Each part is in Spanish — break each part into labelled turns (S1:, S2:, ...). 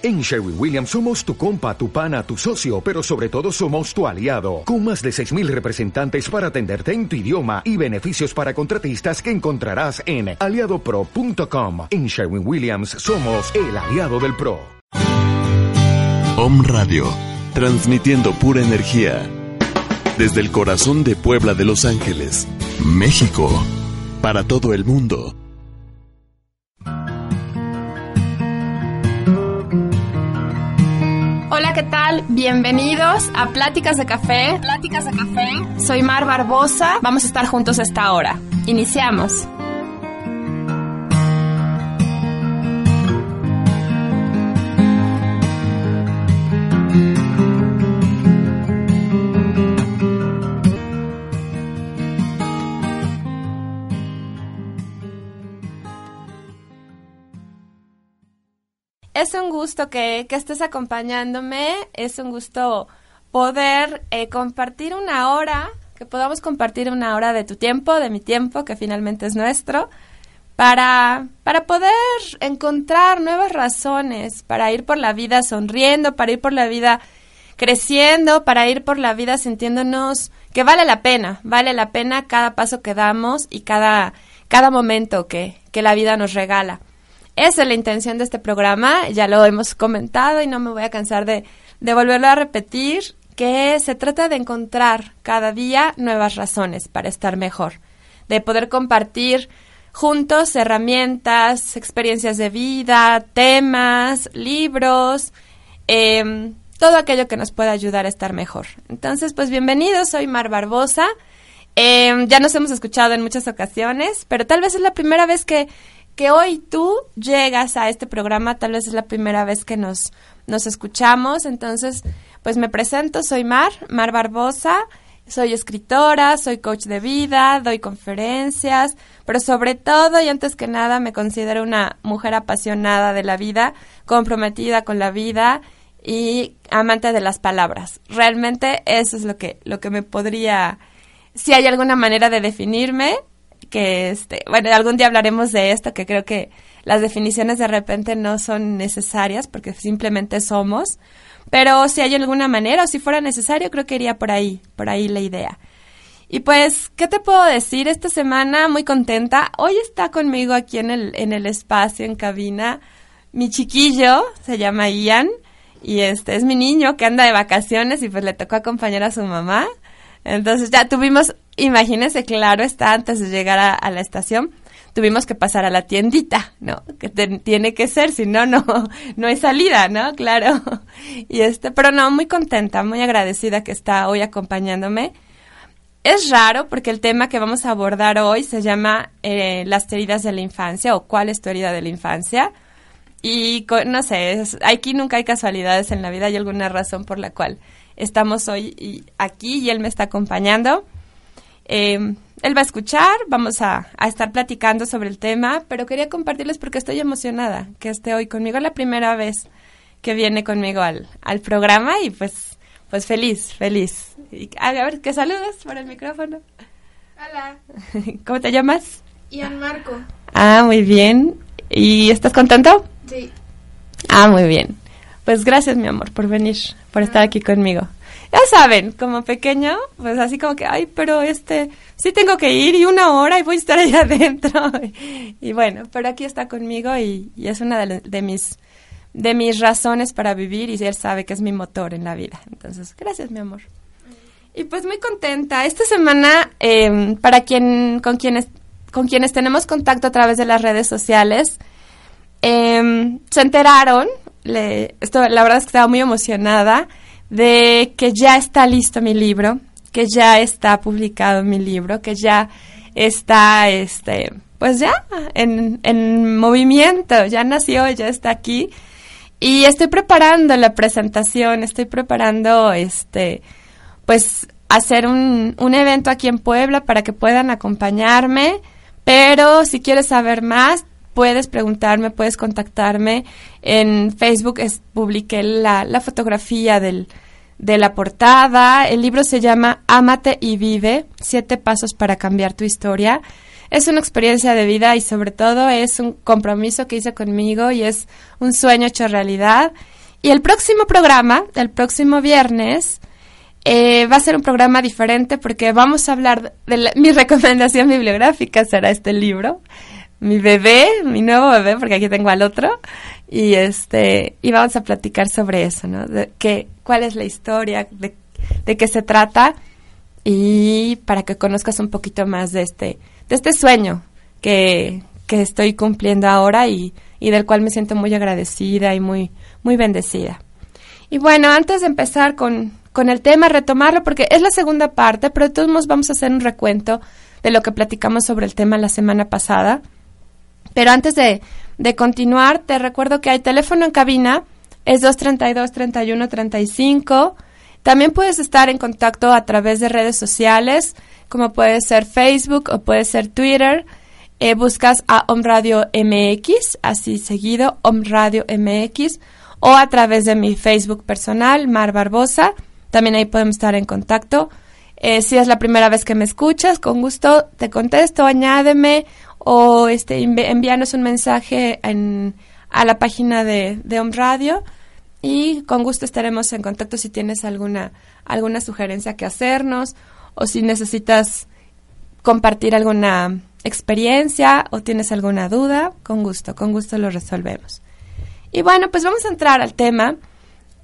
S1: En Sherwin Williams somos tu compa, tu pana, tu socio, pero sobre todo somos tu aliado, con más de 6.000 representantes para atenderte en tu idioma y beneficios para contratistas que encontrarás en aliadopro.com. En Sherwin Williams somos el aliado del PRO.
S2: Om Radio, transmitiendo pura energía. Desde el corazón de Puebla de Los Ángeles, México, para todo el mundo.
S3: Hola, ¿qué tal? Bienvenidos a Pláticas de Café. Pláticas de Café. Soy Mar Barbosa. Vamos a estar juntos esta hora. Iniciamos. Es un gusto que, que estés acompañándome, es un gusto poder eh, compartir una hora, que podamos compartir una hora de tu tiempo, de mi tiempo, que finalmente es nuestro, para, para poder encontrar nuevas razones, para ir por la vida sonriendo, para ir por la vida creciendo, para ir por la vida sintiéndonos que vale la pena, vale la pena cada paso que damos y cada, cada momento que, que la vida nos regala. Esa es la intención de este programa, ya lo hemos comentado y no me voy a cansar de, volverlo a repetir, que se trata de encontrar cada día nuevas razones para estar mejor, de poder compartir juntos herramientas, experiencias de vida, temas, libros, eh, todo aquello que nos pueda ayudar a estar mejor. Entonces, pues bienvenidos, soy Mar Barbosa. Eh, ya nos hemos escuchado en muchas ocasiones, pero tal vez es la primera vez que que hoy tú llegas a este programa, tal vez es la primera vez que nos, nos escuchamos, entonces pues me presento, soy Mar, Mar Barbosa, soy escritora, soy coach de vida, doy conferencias, pero sobre todo y antes que nada me considero una mujer apasionada de la vida, comprometida con la vida y amante de las palabras. Realmente eso es lo que, lo que me podría, si hay alguna manera de definirme, que este, bueno, algún día hablaremos de esto, que creo que las definiciones de repente no son necesarias porque simplemente somos, pero si hay alguna manera o si fuera necesario, creo que iría por ahí, por ahí la idea. Y pues, ¿qué te puedo decir? Esta semana muy contenta. Hoy está conmigo aquí en el, en el espacio, en cabina, mi chiquillo, se llama Ian, y este es mi niño que anda de vacaciones y pues le tocó acompañar a su mamá. Entonces ya tuvimos, imagínense, claro está, antes de llegar a, la estación, tuvimos que pasar a la tiendita, ¿no? Que te, tiene que ser, si no, no, no hay salida, ¿no? Claro. Y este, pero no, muy contenta, muy agradecida que está hoy acompañándome. Es raro porque el tema que vamos a abordar hoy se llama eh, las heridas de la infancia o cuál es tu herida de la infancia. Y no sé, es, aquí nunca hay casualidades en la vida, hay alguna razón por la cual estamos hoy aquí y él me está acompañando. Eh, él va a escuchar, vamos a, a, estar platicando sobre el tema, pero quería compartirles porque estoy emocionada que esté hoy conmigo. La primera vez que viene conmigo al, al programa y pues, pues feliz, feliz. Y, a ver, que saludas por el micrófono.
S4: Hola.
S3: ¿Cómo te llamas?
S4: Ian Marco.
S3: Ah, muy bien. ¿Y estás contento?
S4: Sí.
S3: Ah, muy bien. Pues gracias, mi amor, por venir, por estar aquí conmigo. Ya saben, como pequeño, pues así como que, ay, pero este, sí tengo que ir y una hora y voy a estar allá adentro. y bueno, pero aquí está conmigo y, es una de, mis de mis razones para vivir y él sabe que es mi motor en la vida. Entonces, gracias, mi amor. Y pues muy contenta. Esta semana, eh, para quien, con quienes, con quienes tenemos contacto a través de las redes sociales, eh, se enteraron, le, esto, la verdad es que estaba muy emocionada, de que ya está listo mi libro, que ya está publicado mi libro, que ya está, este, pues ya en, en movimiento, ya nació, ya está aquí. Y estoy preparando la presentación, estoy preparando, este, pues hacer un, un evento aquí en Puebla para que puedan acompañarme. Pero si quieres saber más, puedes preguntarme, puedes contactarme. En Facebook es, publiqué la, la fotografía del, de la portada. El libro se llama Ámate y vive, siete pasos para cambiar tu historia. es una experiencia de vida y sobre todo es un compromiso que hice conmigo y es un sueño hecho realidad. Y el próximo programa, el próximo viernes, eh, va a ser un programa diferente porque vamos a hablar de mi recomendación bibliográfica, será este libro, mi bebé, mi nuevo bebé, porque aquí tengo al otro, y este, y vamos a platicar sobre eso, ¿no? De cuál es la historia, de, de qué se trata, y para que conozcas un poquito más de este, de este sueño que, que estoy cumpliendo ahora y, y del cual me siento muy agradecida y muy, muy bendecida. Y bueno, antes de empezar con, con el tema, retomarlo, porque es la segunda parte, pero todos vamos a hacer un recuento de lo que platicamos sobre el tema la semana pasada. Pero antes de, de continuar, te recuerdo que hay teléfono en cabina, es 232-3135. También puedes estar en contacto a través de redes sociales, como puede ser Facebook o puede ser Twitter. Eh, buscas a Om Radio MX, así seguido, Om Radio MX, o a través de mi Facebook personal, Mar Barbosa. También ahí podemos estar en contacto. Eh, si es la primera vez que me escuchas, con gusto te contesto, añádeme o este, envíanos un mensaje en, a la página de, de Om Radio y con gusto estaremos en contacto si tienes alguna, alguna sugerencia que hacernos o si necesitas compartir alguna experiencia o tienes alguna duda, con gusto, con gusto lo resolvemos. Y bueno, pues vamos a entrar al tema.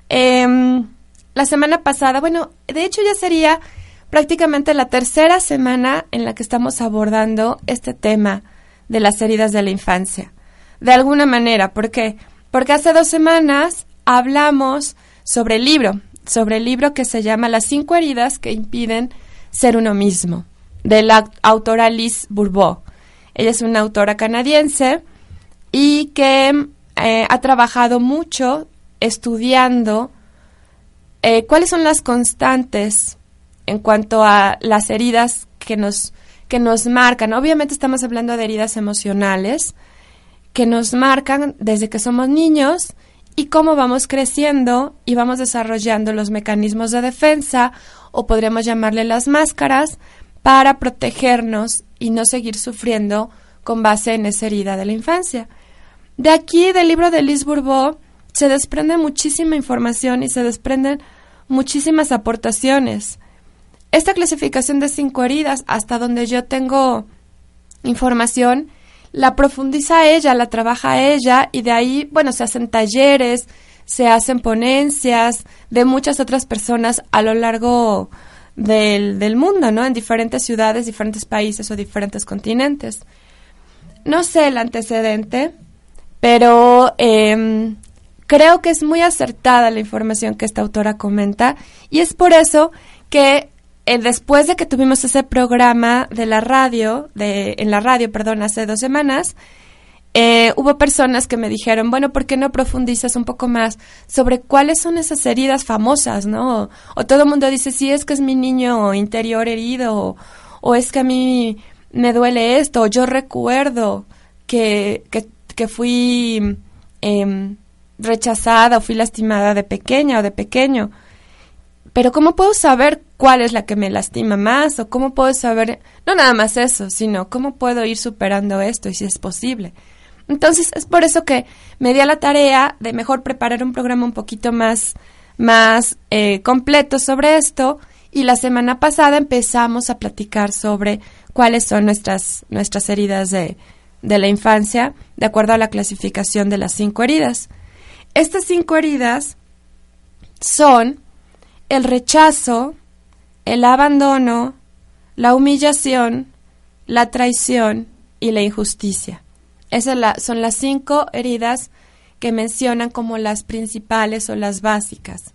S3: Em, la semana pasada, bueno, de hecho ya sería prácticamente la tercera semana en la que estamos abordando este tema de las heridas de la infancia. De alguna manera, ¿por qué? Porque hace dos semanas hablamos sobre el libro, sobre el libro que se llama Las cinco heridas que impiden ser uno mismo, de la autora Liz Bourbeau. Ella es una autora canadiense y que eh, ha trabajado mucho estudiando eh, cuáles son las constantes en cuanto a las heridas que nos, que nos marcan. Obviamente estamos hablando de heridas emocionales que nos marcan desde que somos niños y cómo vamos creciendo y vamos desarrollando los mecanismos de defensa o podríamos llamarle las máscaras para protegernos y no seguir sufriendo con base en esa herida de la infancia. De aquí, del libro de Liz Bourbeau, se desprende muchísima información y se desprenden muchísimas aportaciones. Esta clasificación de cinco heridas, hasta donde yo tengo información, la profundiza ella, la trabaja ella y de ahí, bueno, se hacen talleres, se hacen ponencias de muchas otras personas a lo largo del, del mundo, ¿no? En diferentes ciudades, diferentes países o diferentes continentes. No sé el antecedente, pero eh, creo que es muy acertada la información que esta autora comenta y es por eso que eh, después de que tuvimos ese programa de la radio, de, en la radio, perdón, hace dos semanas, eh, hubo personas que me dijeron, bueno, ¿por qué no profundizas un poco más sobre cuáles son esas heridas famosas, no? O, todo el mundo dice, sí, es que es mi niño interior herido, o, es que a mí me duele esto, o yo recuerdo que, que que fui em, rechazada o fui lastimada de pequeña o de pequeño. Pero ¿cómo puedo saber cuál es la que me lastima más? ¿O cómo puedo saber, no nada más eso, sino cómo puedo ir superando esto y si es posible? Entonces es por eso que me di a la tarea de mejor preparar un programa un poquito más, más eh, completo sobre esto y la semana pasada empezamos a platicar sobre cuáles son nuestras, nuestras heridas de, de la infancia de acuerdo a la clasificación de las cinco heridas. Estas cinco heridas son el rechazo, el abandono, la humillación, la traición y la injusticia. Esas son las cinco heridas que mencionan como las principales o las básicas.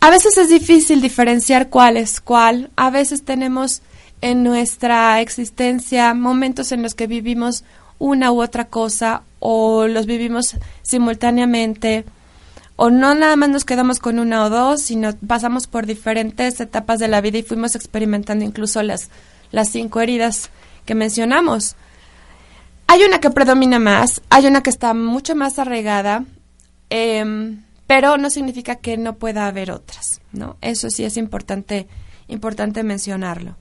S3: A veces es difícil diferenciar cuál es cuál. A veces tenemos en nuestra existencia momentos en los que vivimos una u otra cosa o los vivimos simultáneamente o no nada más nos quedamos con una o dos, sino pasamos por diferentes etapas de la vida y fuimos experimentando incluso las, las cinco heridas que mencionamos. Hay una que predomina más, hay una que está mucho más arraigada, em, pero no significa que no pueda haber otras, ¿no? Eso sí es importante, importante mencionarlo.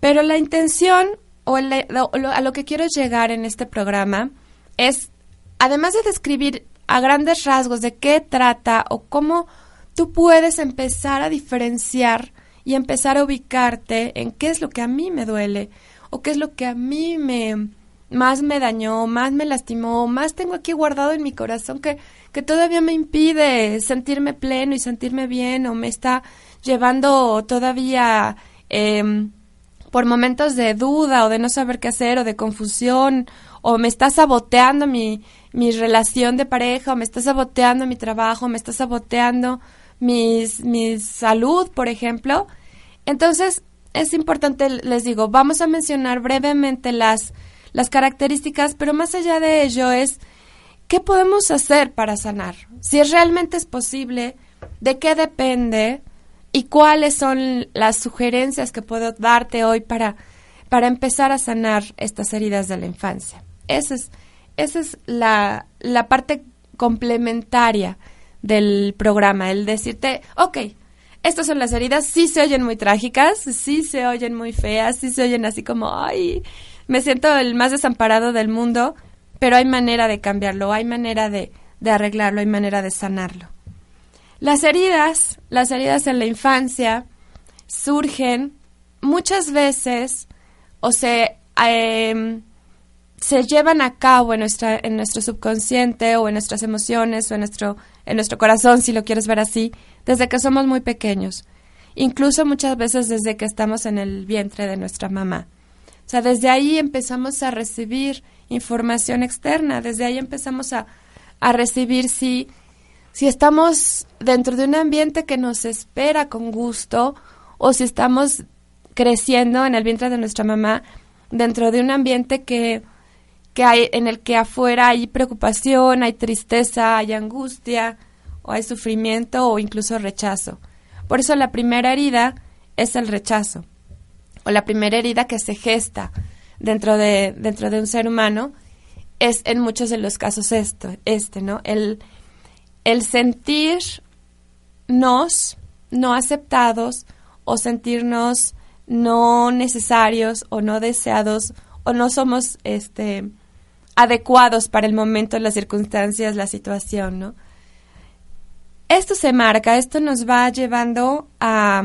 S3: Pero la intención o, a lo que quiero llegar en este programa es, además de describir a grandes rasgos de qué trata o cómo tú puedes empezar a diferenciar y empezar a ubicarte en qué es lo que a mí me duele o qué es lo que a mí me más me dañó, más me lastimó, más tengo aquí guardado en mi corazón que, que todavía me impide sentirme pleno y sentirme bien o me está llevando todavía em, por momentos de duda o de no saber qué hacer o de confusión o me está saboteando mi, mi relación de pareja o me está saboteando mi trabajo, me está saboteando mis, mi salud, por ejemplo. Entonces, es importante, les digo, vamos a mencionar brevemente las, las características, pero más allá de ello es qué podemos hacer para sanar, si realmente es posible, de qué depende y cuáles son las sugerencias que puedo darte hoy para, para empezar a sanar estas heridas de la infancia. Esa es, esa es la, la parte complementaria del programa, el decirte, ok, estas son las heridas, sí se oyen muy trágicas, sí se oyen muy feas, sí se oyen así como, ay, me siento el más desamparado del mundo, pero hay manera de cambiarlo, hay manera de, de arreglarlo, hay manera de sanarlo. Las heridas, las heridas en la infancia, surgen muchas veces o se, em, se llevan a cabo en, nuestra, en nuestro subconsciente o en nuestras emociones o en nuestro, en nuestro corazón, si lo quieres ver así, desde que somos muy pequeños, incluso muchas veces desde que estamos en el vientre de nuestra mamá. O sea, desde ahí empezamos a recibir información externa, desde ahí empezamos a, a recibir si, si estamos dentro de un ambiente que nos espera con gusto o si estamos creciendo en el vientre de nuestra mamá dentro de un ambiente que, que hay en el que afuera hay preocupación, hay tristeza, hay angustia, o hay sufrimiento o incluso rechazo. Por eso la primera herida es el rechazo, o la primera herida que se gesta dentro de, dentro de un ser humano es en muchos de los casos esto, este, ¿no? El, el sentirnos no aceptados o sentirnos no necesarios o no deseados o no somos este adecuados para el momento, las circunstancias, la situación, ¿no? esto se marca, esto nos va llevando a,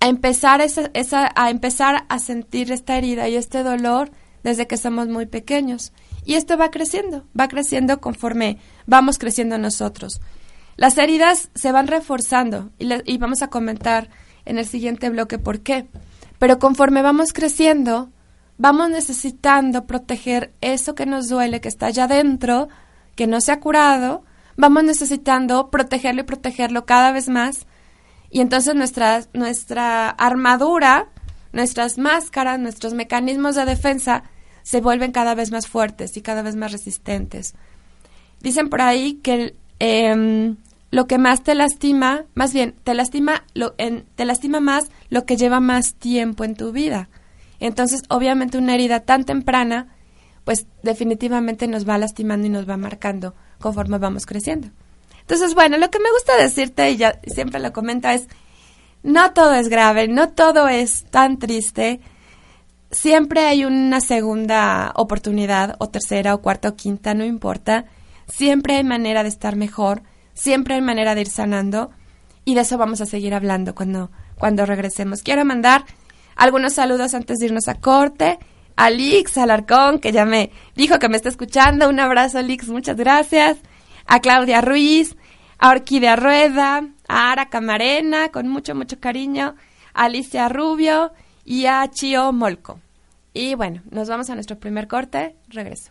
S3: a empezar a empezar a sentir esta herida y este dolor desde que somos muy pequeños. Y esto va creciendo, va creciendo conforme vamos creciendo nosotros. Las heridas se van reforzando y vamos a comentar en el siguiente bloque por qué. Pero conforme vamos creciendo, vamos necesitando proteger eso que nos duele, que está allá dentro, que no se ha curado, vamos necesitando protegerlo y protegerlo cada vez más. Y entonces nuestra, nuestra armadura, nuestras máscaras, nuestros mecanismos de defensa se vuelven cada vez más fuertes y cada vez más resistentes. Dicen por ahí que em, lo que más te lastima, más bien, te lastima, lo, en, te lastima más lo que lleva más tiempo en tu vida. Entonces, obviamente, una herida tan temprana, pues definitivamente nos va lastimando y nos va marcando conforme vamos creciendo. Entonces, bueno, lo que me gusta decirte, y ya siempre lo comenta, es, no todo es grave, no todo es tan triste. Siempre hay una segunda oportunidad, o tercera, o cuarta, o quinta, no importa. Siempre hay manera de estar mejor, siempre hay manera de ir sanando, y de eso vamos a seguir hablando cuando, cuando regresemos. Quiero mandar algunos saludos antes de irnos a corte a Lix Alarcón, que ya me dijo que me está escuchando. Un abrazo, Lix, muchas gracias. A Claudia Ruiz, a Orquídea Rueda, a Ara Camarena, con mucho, mucho cariño, a Alicia Rubio y a Chio Molco. Y bueno, nos vamos a nuestro primer corte. Regreso.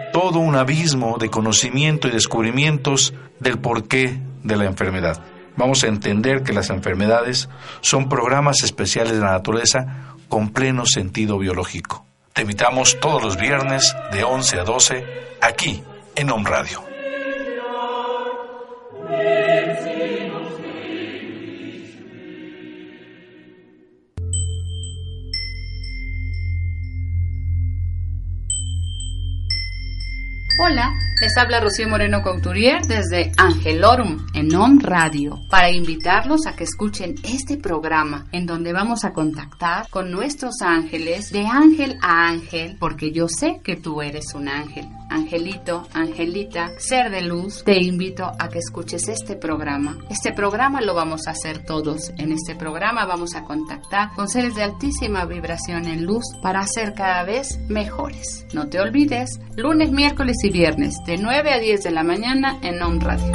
S5: todo un abismo de conocimiento y descubrimientos del porqué de la enfermedad. Vamos a entender que las enfermedades son programas especiales de la naturaleza con pleno sentido biológico. Te invitamos todos los viernes de 11 a 12 aquí en Home Radio.
S6: Hola, les habla Rocío Moreno Couturier desde Angelorum en OM Radio para invitarlos a que escuchen este programa en donde vamos a contactar con nuestros ángeles de ángel a ángel porque yo sé que tú eres un ángel. Angelito, Angelita, ser de luz, te invito a que escuches este programa. Este programa lo vamos a hacer todos. En este programa vamos a contactar con seres de altísima vibración en luz para ser cada vez mejores. No te olvides, lunes, miércoles y viernes de 9 a 10 de la mañana en On Radio.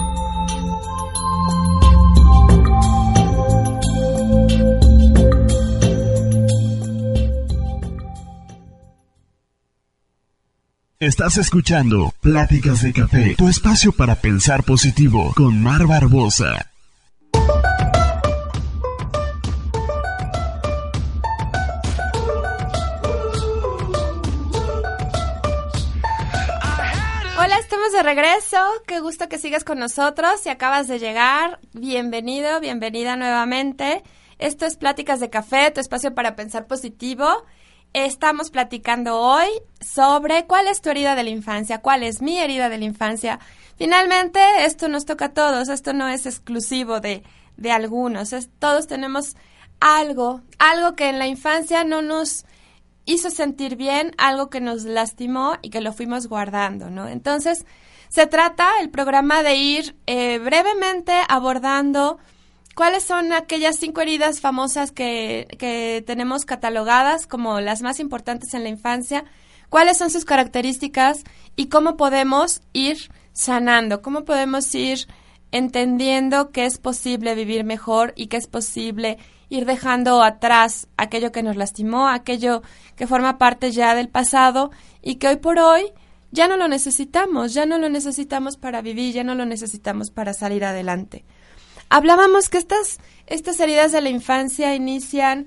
S2: Estás escuchando Pláticas de Café, tu espacio para pensar positivo con Mar Barbosa.
S3: De regreso. Qué gusto que sigas con nosotros. Si acabas de llegar, bienvenido, bienvenida nuevamente. Esto es Pláticas de Café, tu espacio para pensar positivo. Estamos platicando hoy sobre cuál es tu herida de la infancia, cuál es mi herida de la infancia. Finalmente, esto nos toca a todos, esto no es exclusivo de, de algunos, es, todos tenemos algo, algo que en la infancia no nos hizo sentir bien, algo que nos lastimó y que lo fuimos guardando, ¿no? Entonces, se trata el programa de ir eh, brevemente abordando ¿Cuáles son aquellas cinco heridas famosas que, que, tenemos catalogadas como las más importantes en la infancia? ¿Cuáles son sus características y cómo podemos ir sanando? ¿Cómo podemos ir entendiendo que es posible vivir mejor y que es posible ir dejando atrás aquello que nos lastimó, aquello que forma parte ya del pasado y que hoy por hoy ya no lo necesitamos, ya no lo necesitamos para vivir, ya no lo necesitamos para salir adelante? Hablábamos que estas, estas heridas de la infancia inician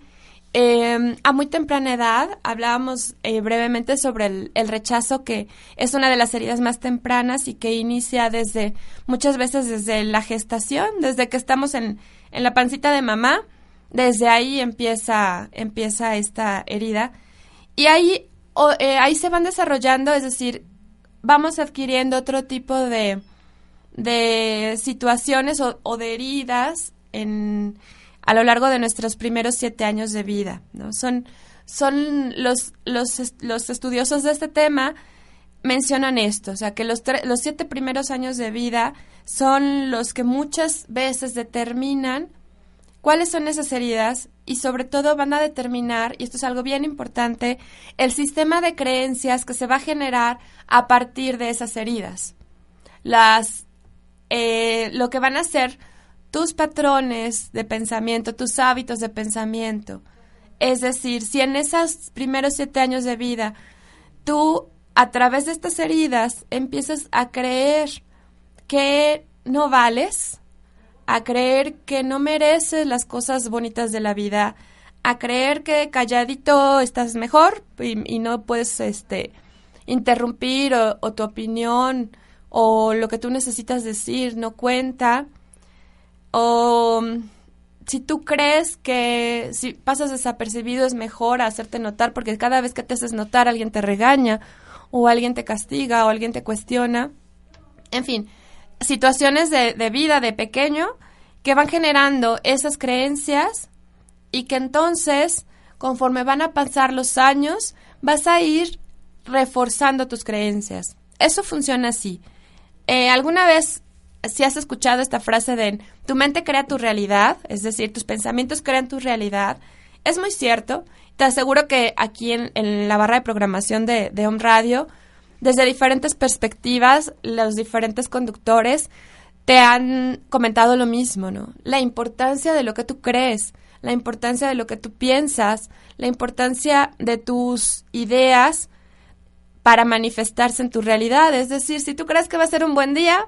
S3: eh, a muy temprana edad. Hablábamos eh, brevemente sobre el, el, rechazo, que es una de las heridas más tempranas y que inicia desde, muchas veces desde la gestación, desde que estamos en, en la pancita de mamá. Desde ahí empieza, empieza esta herida. Y ahí, o, eh, ahí se van desarrollando, es decir, vamos adquiriendo otro tipo de, de situaciones o, o, de heridas en, a lo largo de nuestros primeros siete años de vida. ¿no? Son, son los, los, los estudiosos de este tema mencionan esto, o sea, que los, los siete primeros años de vida son los que muchas veces determinan cuáles son esas heridas y sobre todo van a determinar, y esto es algo bien importante, el sistema de creencias que se va a generar a partir de esas heridas. Las eh, lo que van a ser tus patrones de pensamiento, tus hábitos de pensamiento. Es decir, si en esos primeros siete años de vida tú a través de estas heridas empiezas a creer que no vales, a creer que no mereces las cosas bonitas de la vida, a creer que calladito estás mejor y, no puedes este interrumpir o, o tu opinión o lo que tú necesitas decir no cuenta, o si tú crees que si pasas desapercibido es mejor hacerte notar porque cada vez que te haces notar alguien te regaña o alguien te castiga o alguien te cuestiona. En fin, situaciones de, de vida de pequeño que van generando esas creencias y que entonces, conforme van a pasar los años, vas a ir reforzando tus creencias. Eso funciona así. Eh, ¿Alguna vez si has escuchado esta frase de tu mente crea tu realidad, es decir, tus pensamientos crean tu realidad? Es muy cierto. Te aseguro que aquí en, en la barra de programación de, de Home Radio, desde diferentes perspectivas, los diferentes conductores te han comentado lo mismo, ¿no? La importancia de lo que tú crees, la importancia de lo que tú piensas, la importancia de tus ideas para manifestarse en tu realidad. Es decir, si tú crees que va a ser un buen día,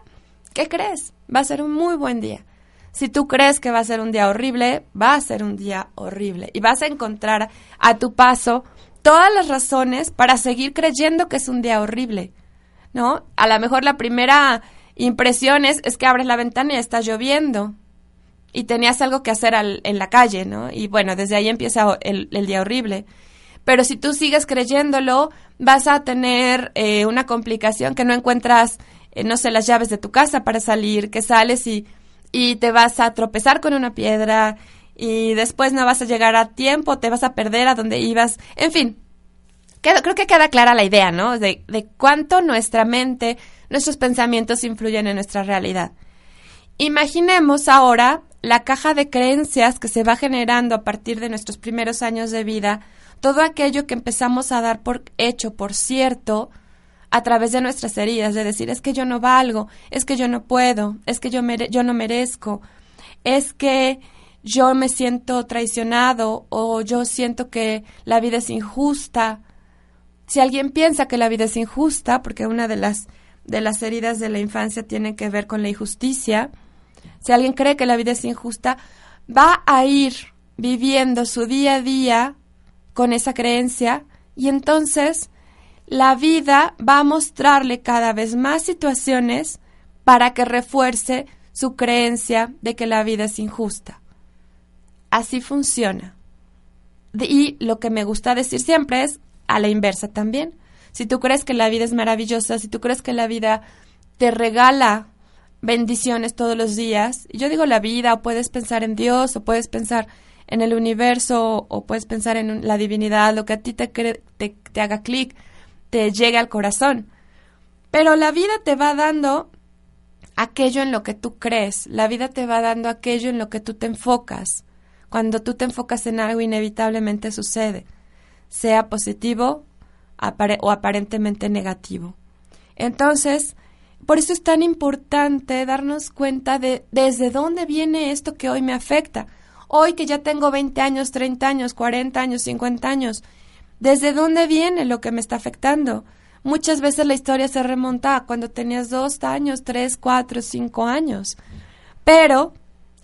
S3: ¿qué crees? Va a ser un muy buen día. Si tú crees que va a ser un día horrible, va a ser un día horrible. Y vas a encontrar a tu paso todas las razones para seguir creyendo que es un día horrible. ¿No? A lo mejor la primera impresión es, que abres la ventana y está lloviendo. Y tenías algo que hacer en la calle, ¿no? Y bueno, desde ahí empieza el, día horrible. Pero si tú sigues creyéndolo, vas a tener eh, una complicación que no encuentras, eh, no sé, las llaves de tu casa para salir, que sales y y te vas a tropezar con una piedra y después no vas a llegar a tiempo, te vas a perder a donde ibas, en fin. creo que queda clara la idea, ¿no? De, de cuánto nuestra mente, nuestros pensamientos influyen en nuestra realidad. Imaginemos ahora la caja de creencias que se va generando a partir de nuestros primeros años de vida, todo aquello que empezamos a dar por hecho, por cierto, a través de nuestras heridas, de decir, es que yo no valgo, es que yo no puedo, es que yo, yo no merezco, es que yo me siento traicionado o yo siento que la vida es injusta. Si alguien piensa que la vida es injusta, porque una de las, de las heridas de la infancia tiene que ver con la injusticia, si alguien cree que la vida es injusta, va a ir viviendo su día a día con esa creencia y entonces la vida va a mostrarle cada vez más situaciones para que refuerce su creencia de que la vida es injusta. Así funciona. Y lo que me gusta decir siempre es a la inversa también. Si tú crees que la vida es maravillosa, si tú crees que la vida te regala bendiciones todos los días, yo digo la vida, o puedes pensar en Dios, o puedes pensar en el universo, o puedes pensar en la divinidad, lo que a ti te, te, te haga clic, te llegue al corazón. Pero la vida te va dando aquello en lo que tú crees, la vida te va dando aquello en lo que tú te enfocas. Cuando tú te enfocas en algo, inevitablemente sucede, sea positivo o aparentemente negativo. Entonces, por eso es tan importante darnos cuenta de desde dónde viene esto que hoy me afecta. Hoy que ya tengo 20 años, 30 años, 40 años, 50 años, ¿Desde dónde viene lo que me está afectando? Muchas veces la historia se remonta a cuando tenías dos años, tres, cuatro, cinco años. Pero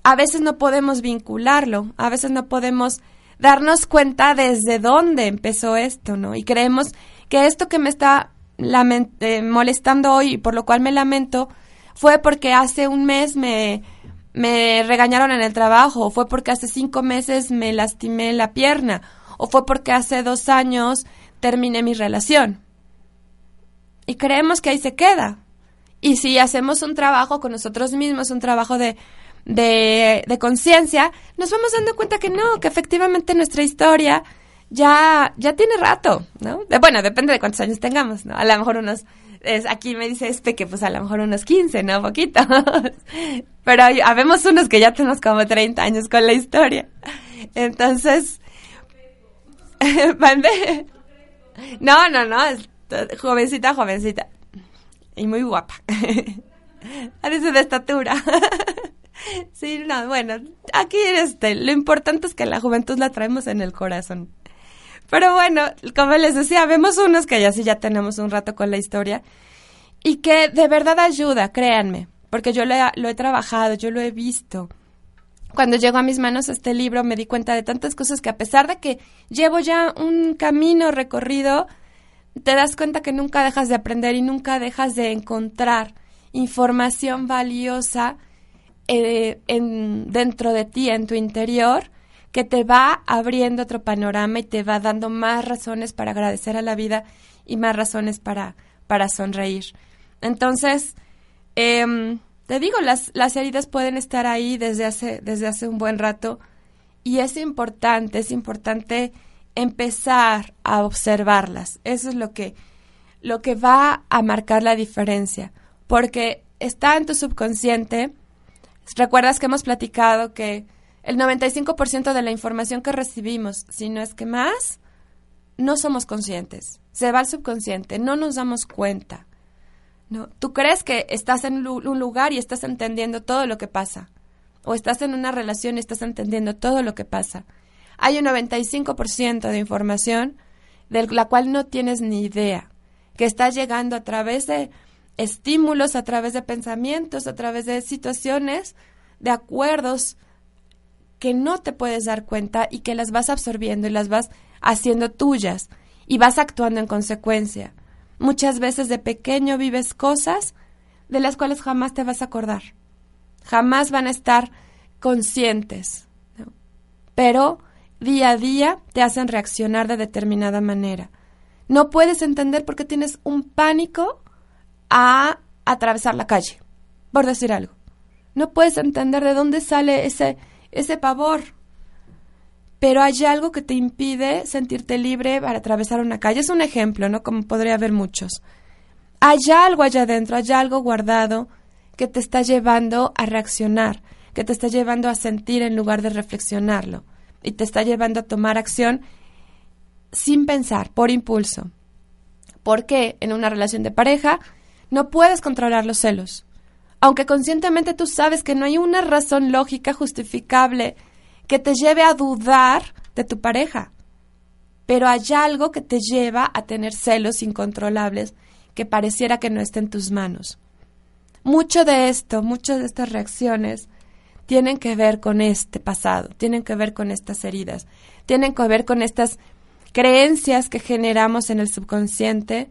S3: a veces no podemos vincularlo, a veces no podemos darnos cuenta desde dónde empezó esto, ¿no? Y creemos que esto que me está eh, molestando hoy y por lo cual me lamento fue porque hace un mes me, me regañaron en el trabajo, o fue porque hace cinco meses me lastimé la pierna, o fue porque hace dos años terminé mi relación. Y creemos que ahí se queda. Y si hacemos un trabajo con nosotros mismos, un trabajo de, de, de conciencia, nos vamos dando cuenta que no, que efectivamente nuestra historia ya, ya tiene rato, ¿no? bueno, depende de cuántos años tengamos, ¿no? A lo mejor unos, aquí me dice este que pues a lo mejor unos 15, ¿no? Poquito. Pero habemos unos que ya tenemos como 30 años con la historia. Entonces, No, no, no, jovencita, jovencita. Y muy guapa. Parece de estatura. Sí, no, bueno, aquí este, lo importante es que la juventud la traemos en el corazón. Pero bueno, como les decía, vemos unos que ya sí ya tenemos un rato con la historia y que de verdad ayuda, créanme, porque yo lo he trabajado, yo lo he visto cuando llegó a mis manos este libro me di cuenta de tantas cosas que a pesar de que llevo ya un camino recorrido, te das cuenta que nunca dejas de aprender y nunca dejas de encontrar información valiosa eh, en, dentro de ti, en tu interior, que te va abriendo otro panorama y te va dando más razones para agradecer a la vida y más razones para, para sonreír. Entonces, eh, te digo, las, las heridas pueden estar ahí desde hace, desde hace un buen rato y es importante, es importante empezar a observarlas. Eso es lo que, lo que va a marcar la diferencia, porque está en tu subconsciente. Recuerdas que hemos platicado que el 95% de la información que recibimos, si no es que más, no somos conscientes. Se va al subconsciente, no nos damos cuenta. ¿no? Tú crees que estás en un lugar y estás entendiendo todo lo que pasa. o estás en una relación y estás entendiendo todo lo que pasa. Hay un 95% de información de la cual no tienes ni idea, que está llegando a través de estímulos, a través de pensamientos, a través de situaciones, de acuerdos que no te puedes dar cuenta y que las vas absorbiendo y las vas haciendo tuyas y vas actuando en consecuencia. Muchas veces de pequeño vives cosas de las cuales jamás te vas a acordar. Jamás van a estar conscientes. Pero día a día te hacen reaccionar de determinada manera. No puedes entender por qué tienes un pánico a atravesar la calle, por decir algo. No puedes entender de dónde sale ese, ese pavor. Pero hay algo que te impide sentirte libre para atravesar una calle. Es un ejemplo, ¿no? Como podría haber muchos. Hay algo allá adentro, hay algo guardado que te está llevando a reaccionar, que te está llevando a sentir en lugar de reflexionarlo y te está llevando a tomar acción sin pensar, por impulso. Porque en una relación de pareja no puedes controlar los celos. Aunque conscientemente tú sabes que no hay una razón lógica justificable que te lleve a dudar de tu pareja. Pero hay algo que te lleva a tener celos incontrolables que pareciera que no esté en tus manos. Mucho de esto, muchas de estas reacciones tienen que ver con este pasado, tienen que ver con estas heridas, tienen que ver con estas creencias que generamos en el subconsciente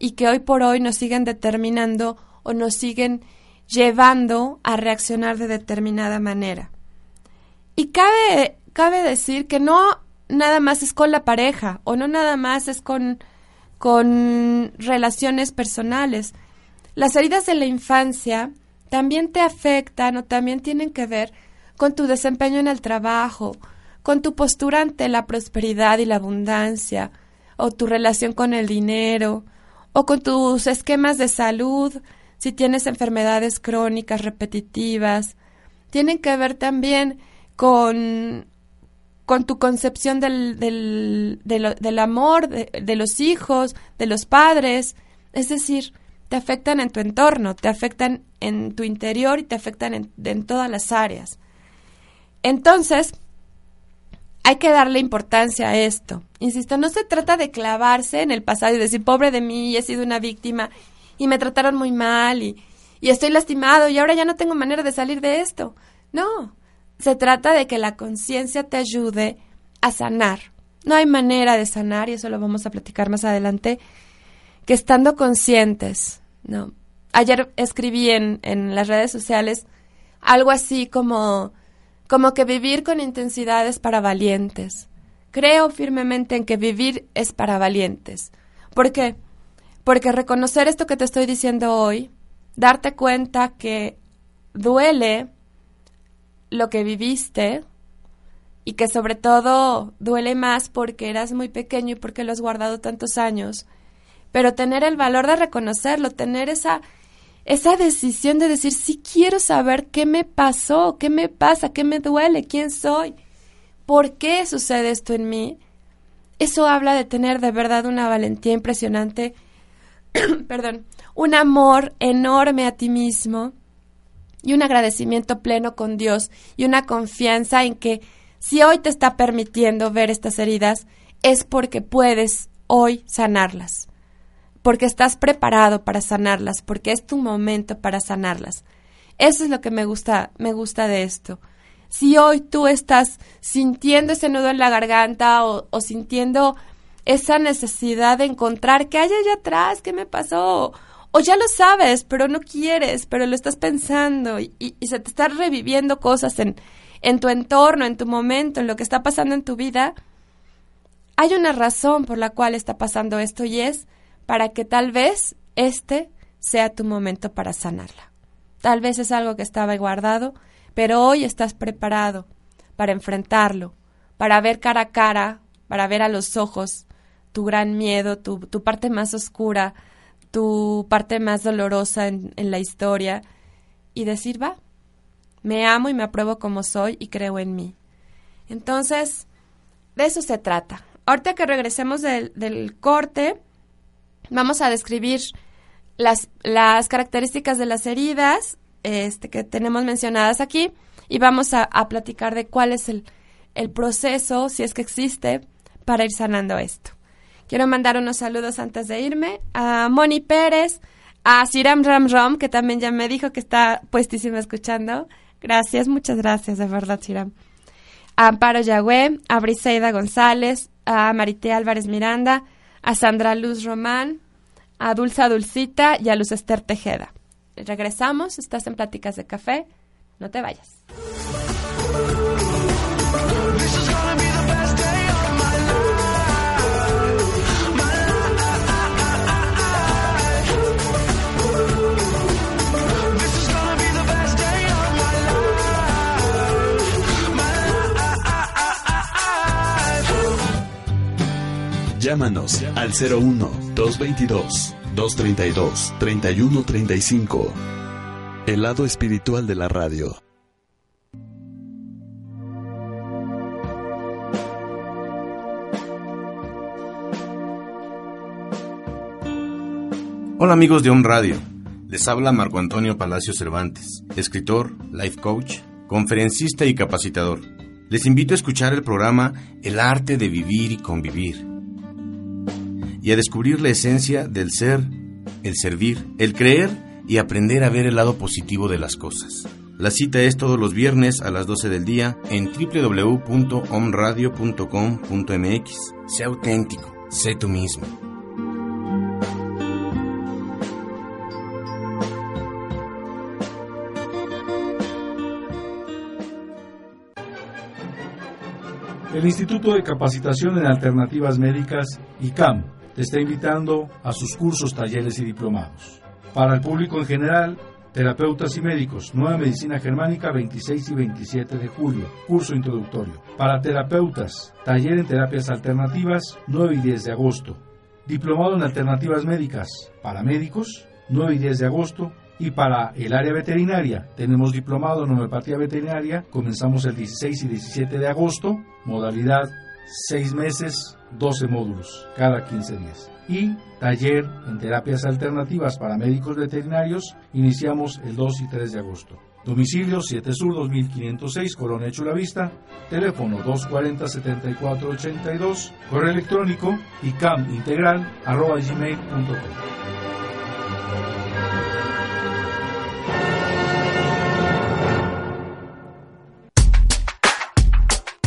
S3: y que hoy por hoy nos siguen determinando o nos siguen llevando a reaccionar de determinada manera. Y cabe, cabe decir que no nada más es con la pareja o no nada más es con, con relaciones personales. Las heridas de la infancia también te afectan o también tienen que ver con tu desempeño en el trabajo, con tu postura ante la prosperidad y la abundancia, o tu relación con el dinero, o con tus esquemas de salud, si tienes enfermedades crónicas repetitivas. Tienen que ver también con, con tu concepción del, del, del amor, de, de los hijos, de los padres. Es decir, te afectan en tu entorno, te afectan en tu interior y te afectan en, todas las áreas. Entonces, hay que darle importancia a esto. Insisto, no se trata de clavarse en el pasado y decir, pobre de mí, he sido una víctima y me trataron muy mal y, y estoy lastimado y ahora ya no tengo manera de salir de esto. No, se trata de que la conciencia te ayude a sanar. No hay manera de sanar, y eso lo vamos a platicar más adelante, que estando conscientes no. Ayer escribí en, en las redes sociales algo así como, como que vivir con intensidad es para valientes. Creo firmemente en que vivir es para valientes. ¿Por qué? Porque reconocer esto que te estoy diciendo hoy, darte cuenta que duele lo que viviste y que sobre todo duele más porque eras muy pequeño y porque lo has guardado tantos años, pero tener el valor de reconocerlo, tener esa, esa decisión de decir, sí quiero saber qué me pasó, qué me pasa, qué me duele, quién soy, por qué sucede esto en mí, eso habla de tener de verdad una valentía impresionante, perdón, un amor enorme a ti mismo y un agradecimiento pleno con Dios y una confianza en que si hoy te está permitiendo ver estas heridas, es porque puedes hoy sanarlas porque estás preparado para sanarlas, porque es tu momento para sanarlas. Eso es lo que me gusta, me gusta de esto. Si hoy tú estás sintiendo ese nudo en la garganta o, sintiendo esa necesidad de encontrar qué hay allá atrás, qué me pasó, o ya lo sabes, pero no quieres, pero lo estás pensando y, y, se te están reviviendo cosas en, en tu entorno, en tu momento, en lo que está pasando en tu vida, hay una razón por la cual está pasando esto y es para que tal vez este sea tu momento para sanarla. Tal vez es algo que estaba guardado, pero hoy estás preparado para enfrentarlo, para ver cara a cara, para ver a los ojos tu gran miedo, tu, parte más oscura, tu parte más dolorosa en, en la historia y decir, va, me amo y me apruebo como soy y creo en mí. Entonces, de eso se trata. Ahorita que regresemos del, del corte, vamos a describir las, las características de las heridas este, que tenemos mencionadas aquí y vamos a, platicar de cuál es el, el proceso, si es que existe, para ir sanando esto. Quiero mandar unos saludos antes de irme a Moni Pérez, a Siram Ram Ram, que también ya me dijo que está puestísima escuchando. Gracias, muchas gracias, de verdad, Siram. A Amparo Yagüe, a Briseida González, a Marité Álvarez Miranda, a Sandra Luz Román, a Dulza Dulcita y a Luz Esther Tejeda. Regresamos, estás en Pláticas de Café, no te vayas.
S2: Llámanos al 01-222-232-3135. El lado espiritual de la radio.
S7: Hola amigos de Home Radio, les habla Marco Antonio Palacio Cervantes, escritor, life coach, conferencista y capacitador. Les invito a escuchar el programa El arte de vivir y convivir y a descubrir la esencia del ser, el servir, el creer y aprender a ver el lado positivo de las cosas. La cita es todos los viernes a las 12 del día en www.omradio.com.mx. Sé auténtico, sé tú mismo.
S5: El Instituto de Capacitación en Alternativas Médicas, ICAM, te está invitando a sus cursos, talleres y diplomados. Para el público en general, terapeutas y médicos, Nueva Medicina Germánica 26 y 27 de julio, curso introductorio. Para terapeutas, taller en terapias alternativas 9 y 10 de agosto. Diplomado en alternativas médicas para médicos 9 y 10 de agosto. Y para el área veterinaria, tenemos diplomado en homeopatía veterinaria, comenzamos el 16 y 17 de agosto, modalidad 6 meses, 12 módulos cada 15 días. Y taller en terapias alternativas para médicos veterinarios, iniciamos el 2 y 3 de agosto. Domicilio 7 Sur 2506, Colonia Chulavista, teléfono 240-7482, correo electrónico gmail.com.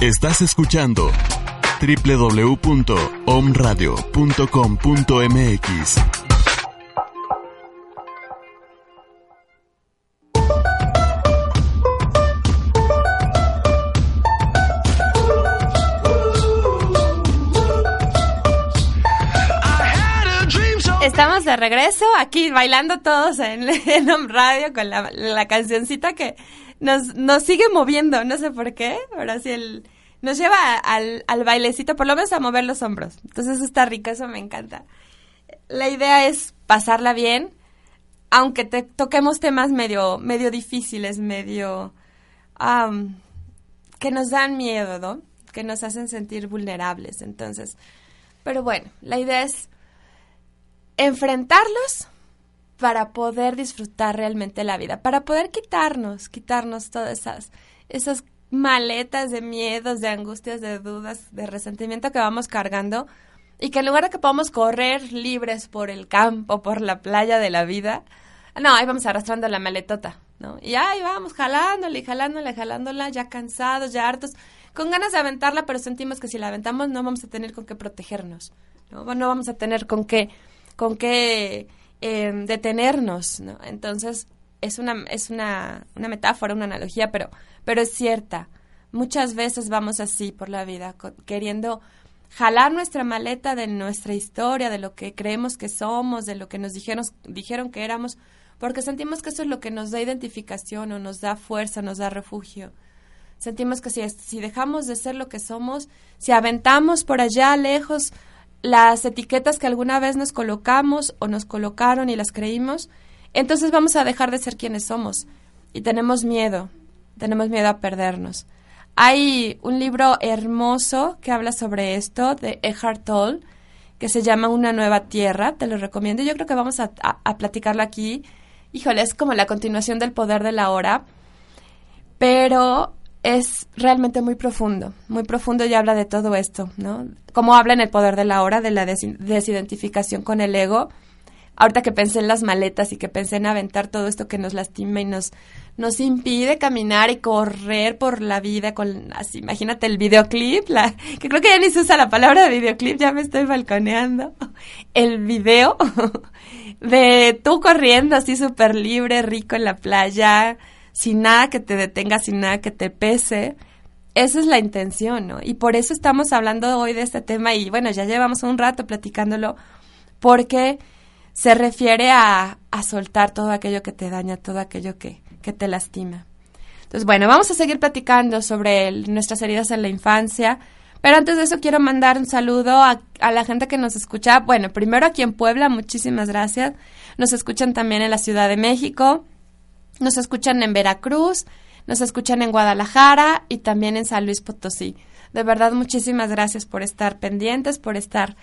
S2: Estás escuchando www.omradio.com.mx.
S3: Estamos de regreso aquí bailando todos en, en Home Radio con la, cancioncita que nos, nos sigue moviendo, no sé por qué, pero así el, nos lleva al, bailecito, por lo menos a mover los hombros. Entonces eso está rico, eso me encanta. La idea es pasarla bien, aunque te toquemos temas medio, medio difíciles, medio que nos dan miedo, ¿no? Que nos hacen sentir vulnerables. Entonces, pero bueno, la idea es enfrentarlos para poder disfrutar realmente la vida, para poder quitarnos, quitarnos todas esas, esas maletas de miedos, de angustias, de dudas, de resentimiento que vamos cargando y que en lugar de que podamos correr libres por el campo, por la playa de la vida, no, ahí vamos arrastrando la maletota, ¿no? Y ahí vamos jalándola jalándola, jalándola, ya cansados, ya hartos, con ganas de aventarla, pero sentimos que si la aventamos no vamos a tener con qué protegernos, ¿no? No vamos a tener con qué, con qué eh, detenernos, ¿no? Entonces, es una, es una, una metáfora, una analogía, pero, pero es cierta. Muchas veces vamos así por la vida, queriendo jalar nuestra maleta de nuestra historia, de lo que creemos que somos, de lo que nos dijeron, dijeron que éramos, porque sentimos que eso es lo que nos da identificación o nos da fuerza, nos da refugio. Sentimos que si, si dejamos de ser lo que somos, si aventamos por allá lejos las etiquetas que alguna vez nos colocamos o nos colocaron y las creímos, entonces vamos a dejar de ser quienes somos. Y tenemos miedo, tenemos miedo a perdernos. Hay un libro hermoso que habla sobre esto de Eckhart Tolle que se llama Una nueva tierra, te lo recomiendo. Yo creo que vamos a, a, platicarlo aquí híjole, es como la continuación del poder de la hora, pero es realmente muy profundo, muy profundo y habla de todo esto, ¿no? Como habla en el poder de la hora, de la desidentificación con el ego. Ahorita que pensé en las maletas y que pensé en aventar todo esto que nos lastima y nos, nos impide caminar y correr por la vida con, así, imagínate el videoclip, la, que creo que ya ni se usa la palabra de videoclip, ya me estoy balconeando. El video de tú corriendo así súper libre, rico en la playa, sin nada que te detenga, sin nada que te pese. Esa es la intención, ¿no? Y por eso estamos hablando hoy de este tema y bueno, ya llevamos un rato platicándolo porque se refiere a, a soltar todo aquello que te daña, todo aquello que, que te lastima. Entonces, bueno, vamos a seguir platicando sobre nuestras heridas en la infancia. Pero antes de eso quiero mandar un saludo a, a, la gente que nos escucha. Bueno, primero aquí en Puebla, muchísimas gracias. Nos escuchan también en la Ciudad de México, nos escuchan en Veracruz, nos escuchan en Guadalajara y también en San Luis Potosí. De verdad, muchísimas gracias por estar pendientes, por estar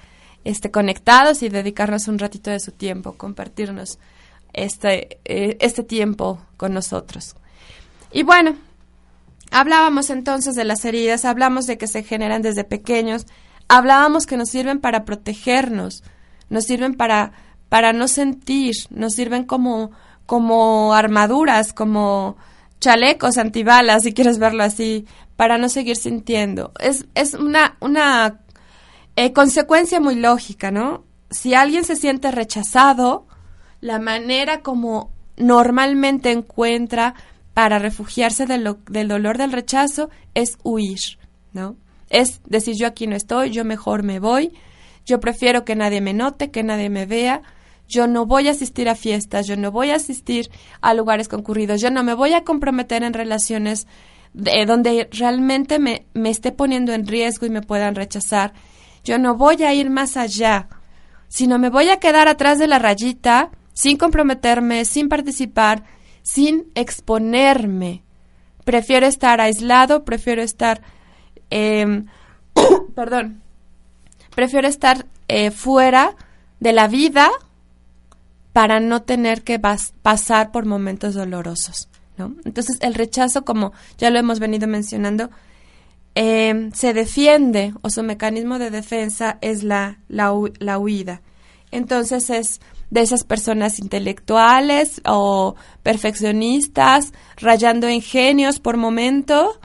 S3: este, conectados y dedicarnos un ratito de su tiempo, compartirnos este, eh, este tiempo con nosotros. Y bueno, hablábamos entonces de las heridas, hablamos de que se generan desde pequeños, hablábamos que nos sirven para protegernos, nos sirven para, para no sentir, nos sirven como como armaduras, como chalecos antibalas, si quieres verlo así, para no seguir sintiendo. Es, es una, una eh, consecuencia muy lógica, ¿no? Si alguien se siente rechazado, la manera como normalmente encuentra para refugiarse del dolor del rechazo es huir, ¿no? Es decir, yo aquí no estoy, yo mejor me voy, yo prefiero que nadie me note, que nadie me vea, yo no voy a asistir a fiestas, yo no voy a asistir a lugares concurridos, yo no me voy a comprometer en relaciones donde realmente me, me esté poniendo en riesgo y me puedan rechazar. Yo no voy a ir más allá, sino me voy a quedar atrás de la rayita sin comprometerme, sin participar, sin exponerme. Prefiero estar aislado, prefiero estar, eh, perdón, prefiero estar eh, fuera de la vida para no tener que pasar por momentos dolorosos. ¿no? Entonces el rechazo, como ya lo hemos venido mencionando, eh, se defiende o su mecanismo de defensa es la, la, la huida. Entonces es de esas personas intelectuales o perfeccionistas, rayando en genios por momento,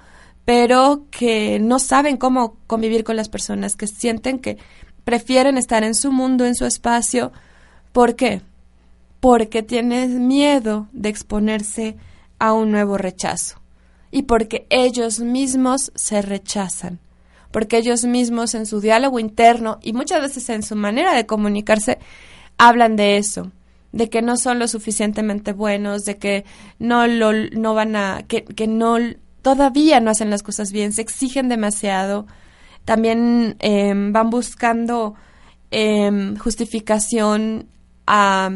S3: pero que no saben cómo convivir con las personas, que sienten que prefieren estar en su mundo, en su espacio. ¿Por qué? porque tienes miedo de exponerse a un nuevo rechazo y porque ellos mismos se rechazan, porque ellos mismos en su diálogo interno y muchas veces en su manera de comunicarse hablan de eso, de que no son lo suficientemente buenos, de que no lo no van a que, que no todavía no hacen las cosas bien, se exigen demasiado, también em, van buscando em, justificación a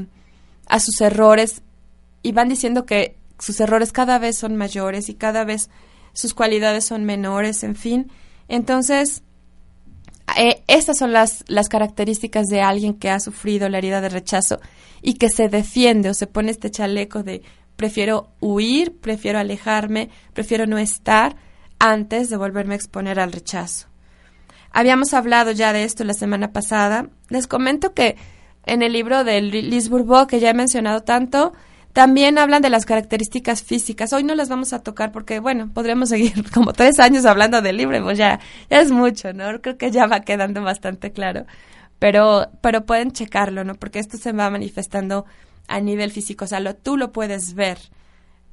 S3: a sus errores y van diciendo que sus errores cada vez son mayores y cada vez sus cualidades son menores, en fin. Entonces, eh, estas son las, las características de alguien que ha sufrido la herida de rechazo y que se defiende o se pone este chaleco de prefiero huir, prefiero alejarme, prefiero no estar antes de volverme a exponer al rechazo. Habíamos hablado ya de esto la semana pasada. Les comento que en el libro de Liz Bourbeau, que ya he mencionado tanto, también hablan de las características físicas. Hoy no las vamos a tocar porque, bueno, podríamos seguir como tres años hablando del libro, pues ya, ya es mucho, ¿no? Creo que ya va quedando bastante claro. Pero, pero pueden checarlo, ¿no? Porque esto se va manifestando a nivel físico, o sea, lo, tú lo puedes ver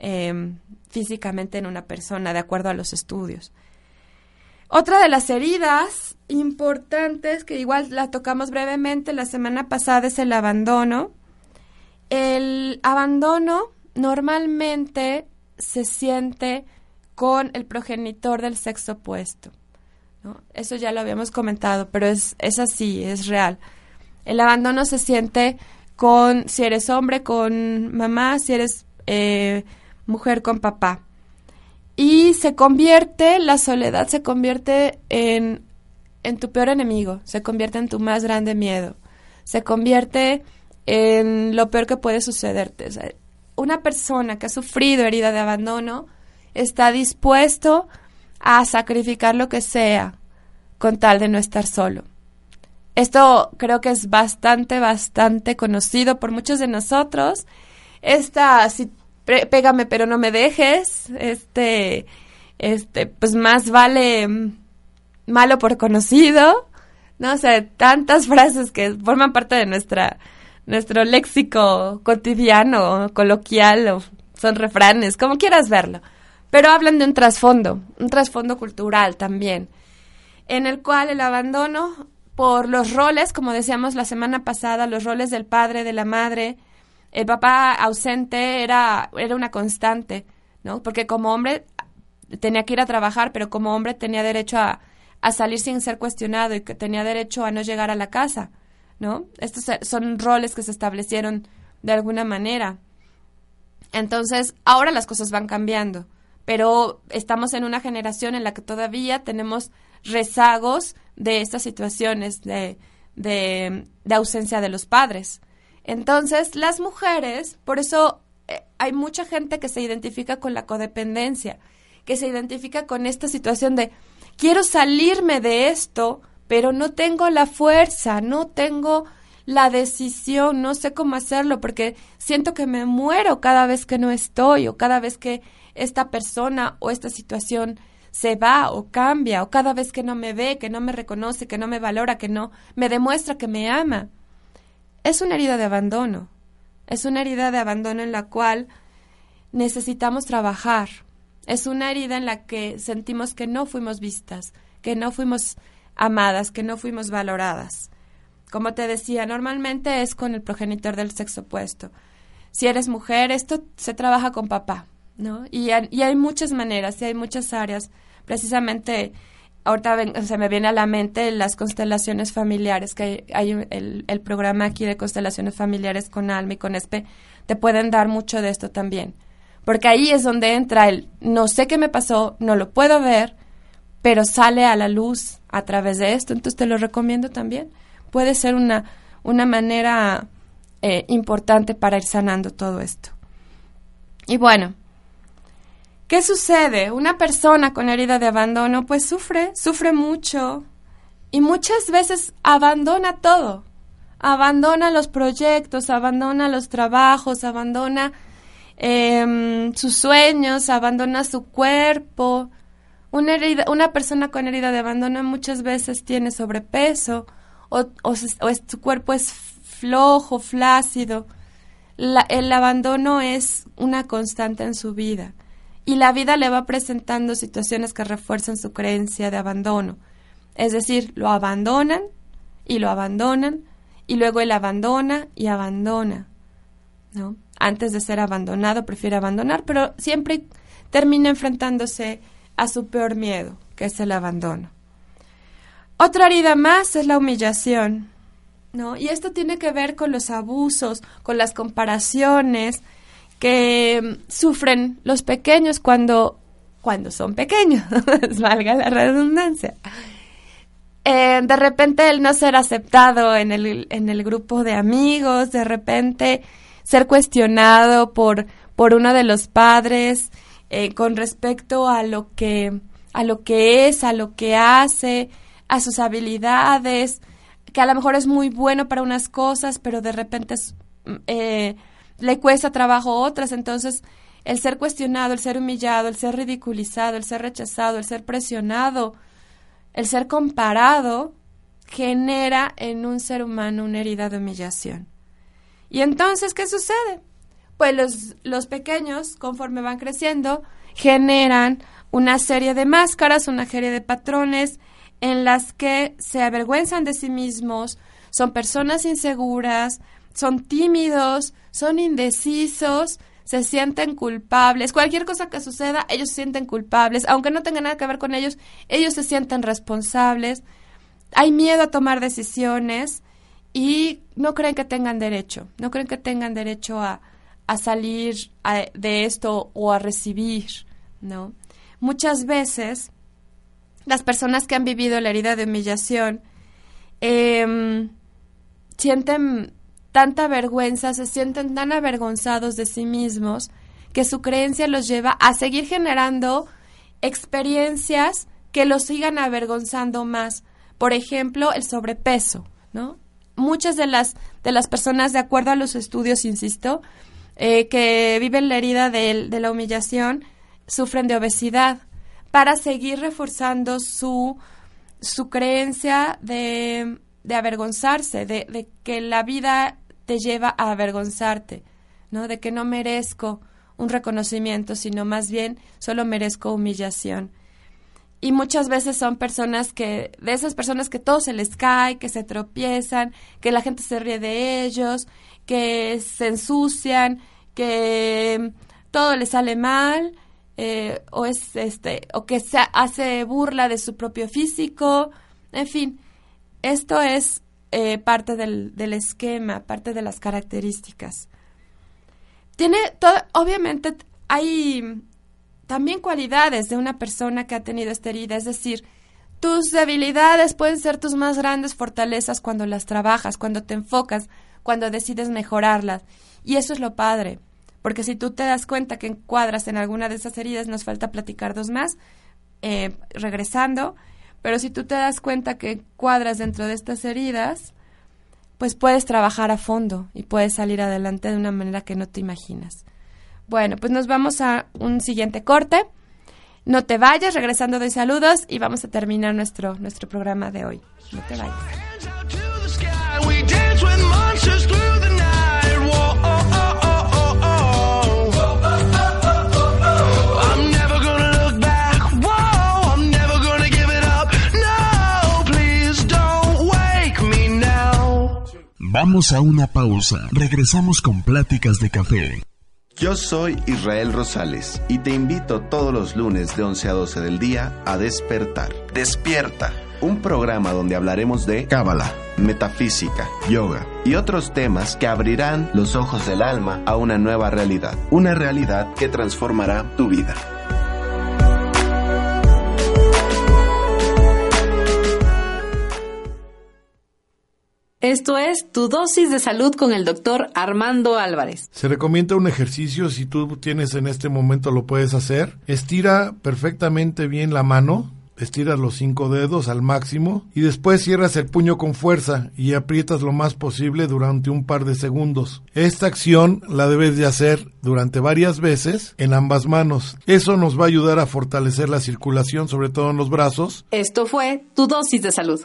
S3: em, físicamente en una persona, de acuerdo a los estudios. Otra de las heridas importantes, que igual la tocamos brevemente la semana pasada, es el abandono. El abandono normalmente se siente con el progenitor del sexo opuesto. Eso ya lo habíamos comentado, pero es, es así, es real. El abandono se siente con, si eres hombre, con mamá, si eres eh, mujer, con papá. Y se convierte, la soledad se convierte en, en tu peor enemigo, se convierte en tu más grande miedo, se convierte en lo peor que puede sucederte. una persona que ha sufrido herida de abandono está dispuesto a sacrificar lo que sea con tal de no estar solo. Esto creo que es bastante, bastante conocido por muchos de nosotros. Esta, si pégame pero no me dejes, este, este, pues más vale mm, malo por conocido, ¿no? O sea, tantas frases que forman parte de nuestra, nuestro léxico cotidiano, coloquial, o son refranes, como quieras verlo. Pero hablan de un trasfondo, un trasfondo cultural también, en el cual el abandono por los roles, como decíamos la semana pasada, los roles del padre, de la madre, el papá ausente era, era una constante, ¿no? Porque como hombre tenía que ir a trabajar, pero como hombre tenía derecho a, a salir sin ser cuestionado y que tenía derecho a no llegar a la casa, ¿no? Estos son roles que se establecieron de alguna manera. Entonces, ahora las cosas van cambiando, pero estamos en una generación en la que todavía tenemos rezagos de estas situaciones de, de, ausencia de los padres. Entonces, las mujeres, por eso eh, hay mucha gente que se identifica con la codependencia, que se identifica con esta situación de quiero salirme de esto, pero no tengo la fuerza, no tengo la decisión, no sé cómo hacerlo porque siento que me muero cada vez que no estoy o cada vez que esta persona o esta situación se va o cambia o cada vez que no me ve, que no me reconoce, que no me valora, que no me demuestra que me ama es una herida de abandono. Es una herida de abandono en la cual necesitamos trabajar. Es una herida en la que sentimos que no fuimos vistas, que no fuimos amadas, que no fuimos valoradas. Como te decía, normalmente es con el progenitor del sexo opuesto. Si eres mujer, esto se trabaja con papá, ¿no? Y, y hay muchas maneras, y hay muchas áreas. Precisamente ahorita se me viene a la mente las constelaciones familiares, que hay, el, programa aquí de constelaciones familiares con Alma y con Espe, te pueden dar mucho de esto también. Porque ahí es donde entra el no sé qué me pasó, no lo puedo ver, pero sale a la luz a través de esto. Entonces te lo recomiendo también. Puede ser una, una manera eh, importante para ir sanando todo esto. Y bueno, ¿Qué sucede? Una persona con herida de abandono pues sufre, sufre mucho y muchas veces abandona todo. Abandona los proyectos, abandona los trabajos, abandona em, sus sueños, abandona su cuerpo. Una, herida, una persona con herida de abandono muchas veces tiene sobrepeso o, o, su cuerpo es flojo, flácido. el abandono es una constante en su vida y la vida le va presentando situaciones que refuerzan su creencia de abandono. Es decir, lo abandonan y lo abandonan y luego él abandona y abandona. ¿no? Antes de ser abandonado prefiere abandonar, pero siempre termina enfrentándose a su peor miedo, que es el abandono. Otra herida más es la humillación, ¿no? Y esto tiene que ver con los abusos, con las comparaciones, que sufren los pequeños cuando, cuando son pequeños, valga la redundancia. Eh, de repente el no ser aceptado en el, en el grupo de amigos, de repente ser cuestionado por, por uno de los padres eh, con respecto a lo que a lo que es, a lo que hace, a sus habilidades, que a lo mejor es muy bueno para unas cosas, pero de repente es, eh, le cuesta trabajo otras. Entonces, el ser cuestionado, el ser humillado, el ser ridiculizado, el ser rechazado, el ser presionado, el ser comparado, genera en un ser humano una herida de humillación. Y entonces, ¿qué sucede? Pues los, los pequeños, conforme van creciendo, generan una serie de máscaras, una serie de patrones en las que se avergüenzan de sí mismos, son personas inseguras, son tímidos, son indecisos, se sienten culpables. Cualquier cosa que suceda, ellos se sienten culpables. Aunque no tenga nada que ver con ellos, ellos se sienten responsables. Hay miedo a tomar decisiones y no creen que tengan derecho. No creen que tengan derecho a, a salir de esto o a recibir, ¿no? Muchas veces las personas que han vivido la herida de humillación em, sienten tanta vergüenza, se sienten tan avergonzados de sí mismos, que su creencia los lleva a seguir generando experiencias que los sigan avergonzando más. Por ejemplo, el sobrepeso, ¿no? Muchas de las, de las personas, de acuerdo a los estudios, insisto, eh, que viven la herida de, la humillación, sufren de obesidad para seguir reforzando su, su creencia de, avergonzarse, de, de, que la vida te lleva a avergonzarte, ¿no? De que no merezco un reconocimiento, sino más bien solo merezco humillación. Y muchas veces son personas que, de esas personas que todo se les cae, que se tropiezan, que la gente se ríe de ellos, que se ensucian, que todo les sale mal, eh, o es este, o que se hace burla de su propio físico, en fin, esto es eh, parte del, del esquema, parte de las características. Tiene todo, obviamente hay también cualidades de una persona que ha tenido esta herida, es decir, tus debilidades pueden ser tus más grandes fortalezas cuando las trabajas, cuando te enfocas, cuando decides mejorarlas. Y eso es lo padre, porque si tú te das cuenta que encuadras en alguna de esas heridas, nos falta platicar dos más, eh, regresando, pero si tú te das cuenta que encuadras dentro de estas heridas, pues puedes trabajar a fondo y puedes salir adelante de una manera que no te imaginas. Bueno, pues nos vamos a un siguiente corte. No te vayas, regresando doy saludos y vamos a terminar nuestro, nuestro programa de hoy. No te vayas.
S2: Vamos a una pausa. Regresamos con Pláticas de Café.
S8: Yo soy Israel Rosales y te invito todos los lunes de 11 a 12 del día a despertar. Despierta, un programa donde hablaremos de cábala, metafísica, yoga y otros temas que abrirán los ojos del alma a una nueva realidad, una realidad que transformará tu vida.
S6: Esto es Tu dosis de salud con el doctor Armando Álvarez.
S9: Se recomienda un ejercicio, si tú tienes en este momento lo puedes hacer. Estira perfectamente bien la mano, estiras los cinco dedos al máximo y después cierras el puño con fuerza y aprietas lo más posible durante un par de segundos. Esta acción la debes de hacer durante varias veces en ambas manos. Eso nos va a ayudar a fortalecer la circulación, sobre todo en los brazos.
S6: Esto fue Tu dosis de salud.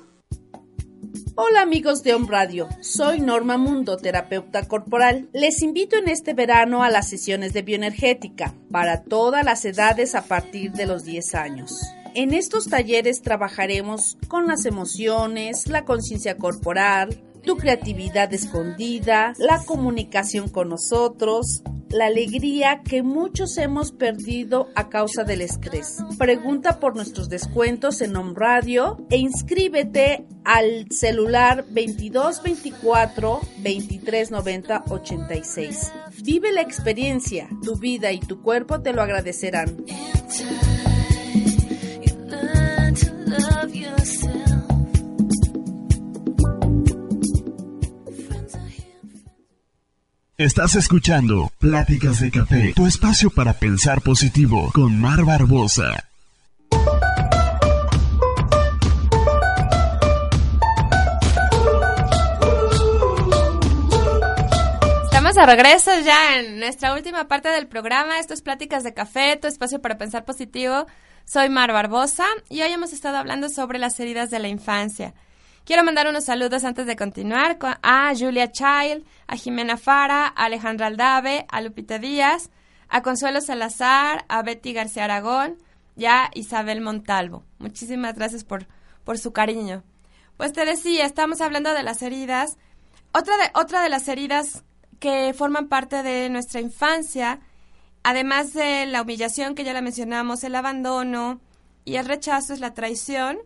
S10: Hola amigos de Home Radio, soy Norma Mundo, terapeuta corporal. Les invito en este verano a las sesiones de bioenergética para todas las edades a partir de los 10 años. En estos talleres trabajaremos con las emociones, la conciencia corporal, tu creatividad escondida, la comunicación con nosotros, la alegría que muchos hemos perdido a causa del estrés. Pregunta por nuestros descuentos en Home Radio e inscríbete al celular 2224 2390 86. Vive la experiencia, tu vida y tu cuerpo te lo agradecerán.
S2: Estás escuchando Pláticas de Café, tu espacio para pensar positivo con Mar Barbosa.
S3: Estamos a regreso ya en nuestra última parte del programa. Esto es Pláticas de Café, tu espacio para pensar positivo. Soy Mar Barbosa y hoy hemos estado hablando sobre las heridas de la infancia. Quiero mandar unos saludos antes de continuar a Julia Child, a Jimena Fara, a Alejandra Aldave, a Lupita Díaz, a Consuelo Salazar, a Betty García Aragón y a Isabel Montalvo. Muchísimas gracias por, por su cariño. Pues te decía, estamos hablando de las heridas. Otra de, otra de las heridas que forman parte de nuestra infancia, además de la humillación que ya la mencionamos, el abandono y el rechazo, es la traición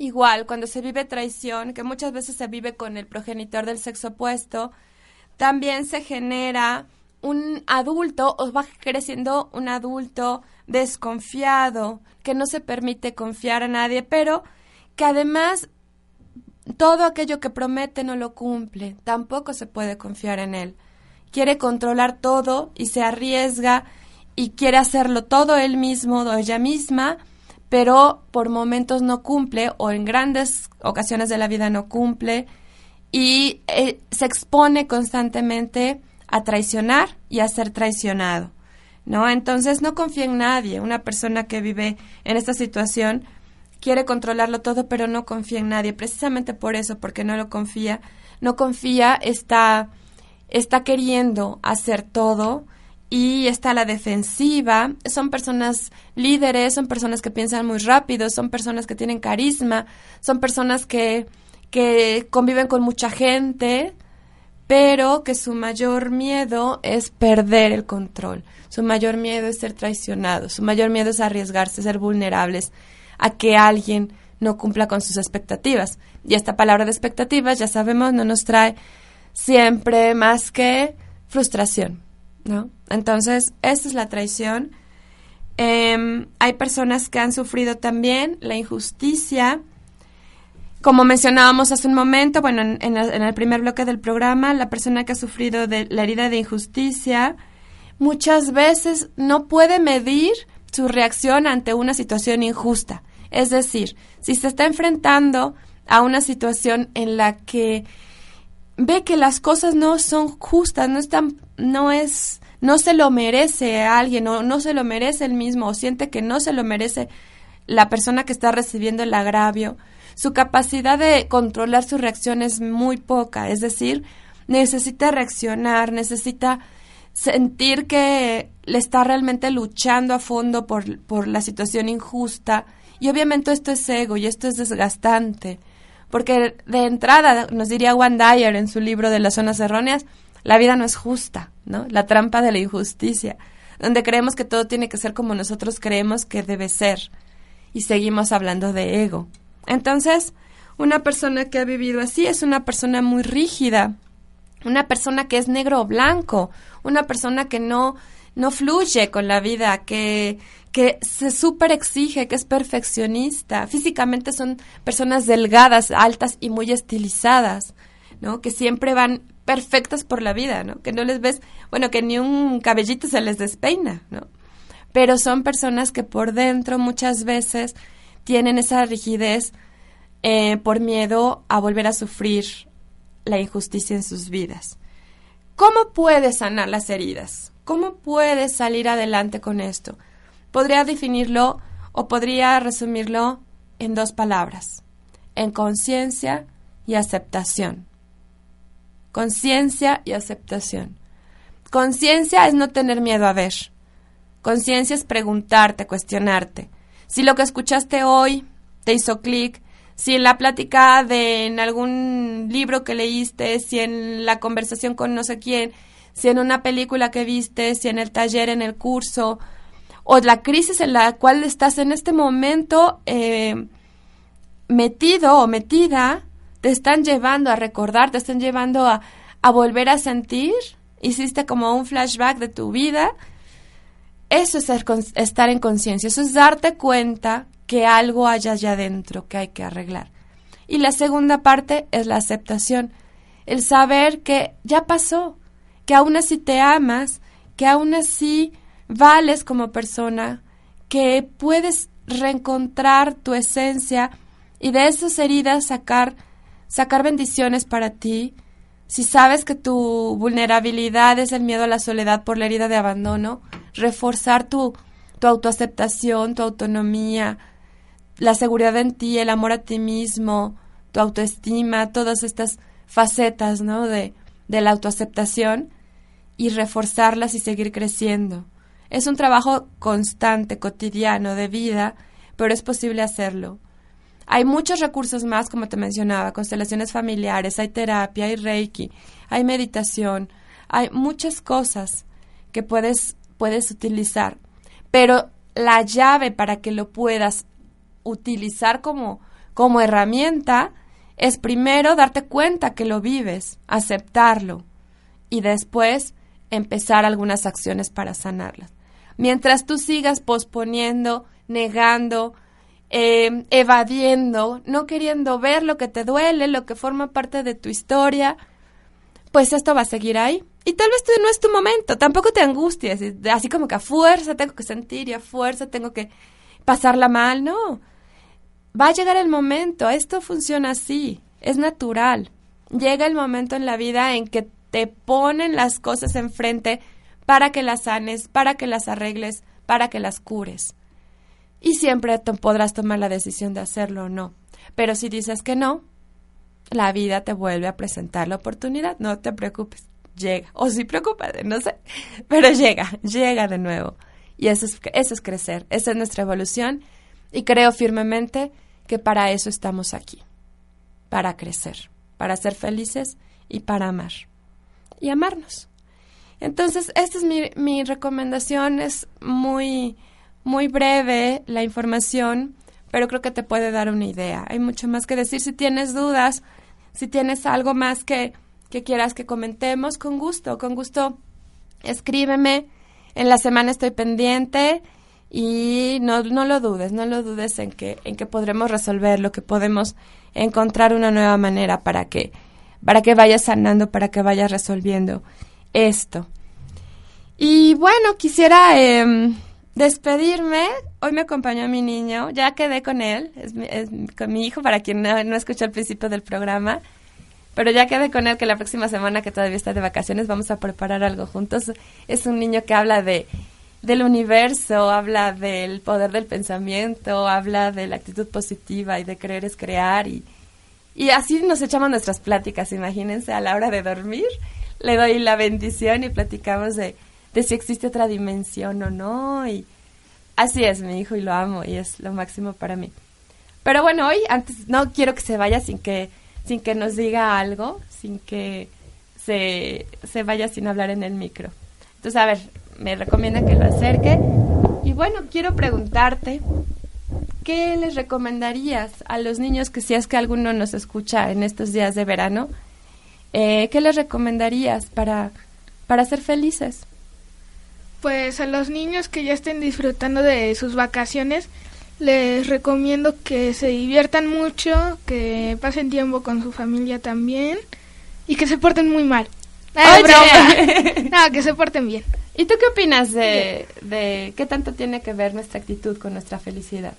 S3: Igual, cuando se vive traición, que muchas veces se vive con el progenitor del sexo opuesto, también se genera un adulto o va creciendo un adulto desconfiado, que no se permite confiar a nadie, pero que además todo aquello que promete no lo cumple, tampoco se puede confiar en él. Quiere controlar todo y se arriesga y quiere hacerlo todo él mismo o ella misma, pero por momentos no cumple o en grandes ocasiones de la vida no cumple y eh, se expone constantemente a traicionar y a ser traicionado. ¿No? Entonces no confía en nadie. Una persona que vive en esta situación quiere controlarlo todo, pero no confía en nadie. Precisamente por eso, porque no lo confía, no confía, está, está queriendo hacer todo y está la defensiva. Son personas líderes, son personas que piensan muy rápido, son personas que tienen carisma, son personas que, que conviven con mucha gente, pero que su mayor miedo es perder el control, su mayor miedo es ser traicionado, su mayor miedo es arriesgarse, ser vulnerables a que alguien no cumpla con sus expectativas. Y esta palabra de expectativas, ya sabemos, no nos trae siempre más que frustración, ¿no? Entonces, esta es la traición. Em, hay personas que han sufrido también la injusticia, como mencionábamos hace un momento, bueno, en, el, primer bloque del programa, la persona que ha sufrido de la herida de injusticia muchas veces no puede medir su reacción ante una situación injusta. Es decir, si se está enfrentando a una situación en la que ve que las cosas no son justas, no están, no es, no se lo merece alguien o no se lo merece el mismo o siente que no se lo merece la persona que está recibiendo el agravio, su capacidad de controlar su reacción es muy poca, es decir, necesita reaccionar, necesita sentir que le está realmente luchando a fondo por, por la situación injusta. Y obviamente esto es ego y esto es desgastante. Porque de entrada, nos diría Juan Dyer en su libro de las zonas erróneas, la vida no es justa, ¿no? La trampa de la injusticia, donde creemos que todo tiene que ser como nosotros creemos que debe ser. Y seguimos hablando de ego. Entonces, una persona que ha vivido así es una persona muy rígida, una persona que es negro o blanco, una persona que no, no fluye con la vida, que, que se súper exige, que es perfeccionista. Físicamente son personas delgadas, altas y muy estilizadas, ¿no? Que siempre van perfectas por la vida, ¿no? Que no les ves, bueno, que ni un cabellito se les despeina, ¿no? Pero son personas que por dentro muchas veces tienen esa rigidez eh, por miedo a volver a sufrir la injusticia en sus vidas. ¿Cómo puedes sanar las heridas? ¿Cómo puedes salir adelante con esto? Podría definirlo o podría resumirlo en dos palabras, en conciencia y aceptación. Conciencia y aceptación. Conciencia es no tener miedo a ver. Conciencia es preguntarte, cuestionarte. Si lo que escuchaste hoy te hizo clic, si en la plática de en algún libro que leíste, si en la conversación con no sé quién, si en una película que viste, si en el taller, en el curso, o la crisis en la cual estás en este momento eh, metido o metida, te están llevando a recordar, te están llevando a, a volver a sentir, hiciste como un flashback de tu vida, eso es estar en conciencia, eso es darte cuenta que algo hay allá adentro que hay que arreglar. Y la segunda parte es la aceptación, el saber que ya pasó, que aún así te amas, que aún así vales como persona, que puedes reencontrar tu esencia y de esas heridas sacar sacar bendiciones para ti. Si sabes que tu vulnerabilidad es el miedo a la soledad por la herida de abandono, reforzar tu, autoaceptación, tu autonomía, la seguridad en ti, el amor a ti mismo, tu autoestima, todas estas facetas, ¿no? De, de la autoaceptación y reforzarlas y seguir creciendo. Es un trabajo constante, cotidiano, de vida, pero es posible hacerlo. Hay muchos recursos más, como te mencionaba, constelaciones familiares, hay terapia, hay reiki, hay meditación, hay muchas cosas que puedes puedes utilizar. Pero la llave para que lo puedas utilizar como, como herramienta es primero darte cuenta que lo vives, aceptarlo y después empezar algunas acciones para sanarlas. Mientras tú sigas posponiendo, negando eh, evadiendo, no queriendo ver lo que te duele, lo que forma parte de tu historia, pues esto va a seguir ahí. Y tal vez no es tu momento, tampoco te angusties, así como que a fuerza tengo que sentir y a fuerza tengo que pasarla mal, no. Va a llegar el momento, esto funciona así, es natural. Llega el momento en la vida en que te ponen las cosas enfrente para que las sanes, para que las arregles, para que las cures. Y siempre podrás tomar la decisión de hacerlo o no. Pero si dices que no, la vida te vuelve a presentar la oportunidad. No te preocupes, llega. O sí, preocúpate, no sé. Pero llega, llega de nuevo. Y eso es, eso es crecer, esa es nuestra evolución. Y creo firmemente que para eso estamos aquí. Para crecer, para ser felices y para amar. Y amarnos. Entonces, esta es mi, mi recomendación. Es muy, muy breve la información, pero creo que te puede dar una idea. Hay mucho más que decir. Si tienes dudas, si tienes algo más que, que quieras que comentemos, con gusto, con gusto, escríbeme. En la semana estoy pendiente y no, no lo dudes, no lo dudes en que, en que podremos resolverlo, que podemos encontrar una nueva manera para que, para que vayas sanando, para que vayas resolviendo esto. Y bueno, quisiera em, despedirme. Hoy me acompañó mi niño, ya quedé con él, es, con mi hijo, para quien no, no escuchó al principio del programa. Pero ya quedé con él que la próxima semana, que todavía está de vacaciones, vamos a preparar algo juntos. Es un niño que habla de del universo, habla del poder del pensamiento, habla de la actitud positiva y de creer es crear y, y así nos echamos nuestras pláticas, imagínense, a la hora de dormir le doy la bendición y platicamos de, de si existe otra dimensión o no y así es mi hijo y lo amo y es lo máximo para mí. Pero bueno, hoy antes no quiero que se vaya sin que sin que nos diga algo, sin que se, se vaya sin hablar en el micro. Entonces, a ver, me recomienda que lo acerque. Y bueno, quiero preguntarte, ¿qué les recomendarías a los niños que si es que alguno nos escucha en estos días de verano? Eh, ¿Qué les recomendarías para, para ser felices?
S4: Pues a los niños que ya estén disfrutando de sus vacaciones, les recomiendo que se diviertan mucho, que pasen tiempo con su familia también y que se porten muy mal. no, que se porten bien.
S3: ¿Y tú qué opinas de, de, qué tanto tiene que ver nuestra actitud con nuestra felicidad?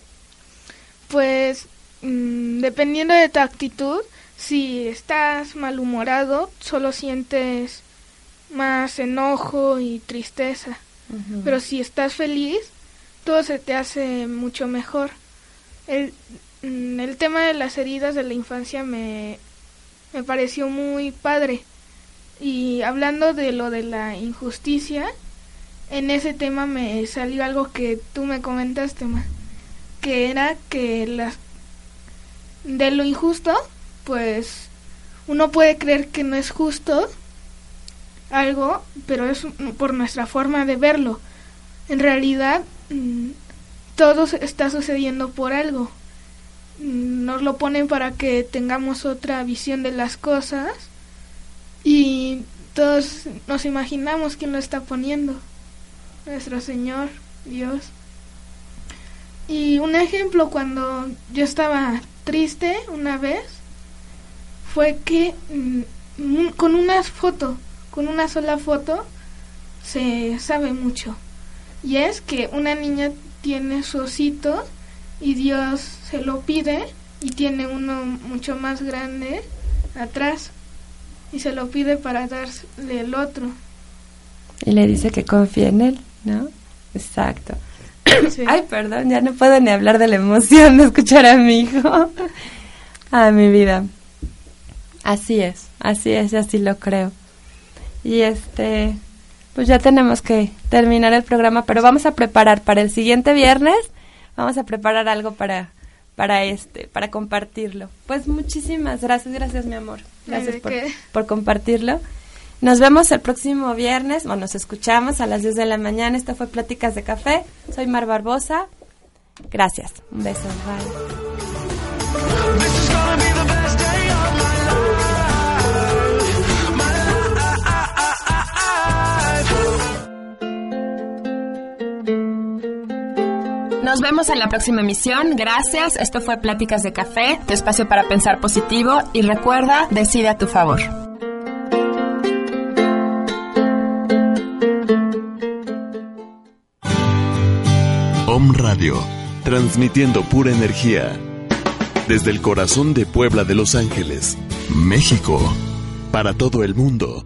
S4: Pues mm, dependiendo de tu actitud, si estás malhumorado, solo sientes más enojo y tristeza. Pero si estás feliz, todo se te hace mucho mejor. El, mm, el tema de las heridas de la infancia me, me pareció muy padre. Y hablando de lo de la injusticia, en ese tema me salió algo que tú me comentaste, que era que las de lo injusto, pues uno puede creer que no es justo algo, pero es por nuestra forma de verlo. En realidad, mm, todo está sucediendo por algo. Mm, nos lo ponen para que tengamos otra visión de las cosas y todos nos imaginamos quién lo está poniendo nuestro Señor Dios. Y un ejemplo cuando yo estaba triste una vez fue que mm, con una foto, con una sola foto, se sabe mucho. Y es que una niña tiene su osito y Dios se lo pide y tiene uno mucho más grande atrás y se lo pide para darle el otro.
S3: Y le dice que confía en él. ¿no? Exacto. Ay, perdón, ya no puedo ni hablar de la emoción de escuchar a mi hijo. a mi vida. Así es, así es, así lo creo. Y este, pues ya tenemos que terminar el programa, pero vamos a preparar para el siguiente viernes, vamos a preparar algo para para este, para compartirlo. Pues muchísimas gracias, gracias mi amor. Gracias por, por compartirlo. Nos vemos el próximo viernes, o nos escuchamos a las 10 de la mañana. Esto fue Pláticas de Café. Soy Mar Barbosa. Gracias. Un beso. Nos vemos en la próxima emisión. Gracias. Esto fue Pláticas de Café, tu espacio para pensar positivo. Y recuerda, decide a tu favor.
S2: Om Radio, transmitiendo pura energía. Desde el corazón de Puebla de Los Ángeles, México, para todo el mundo.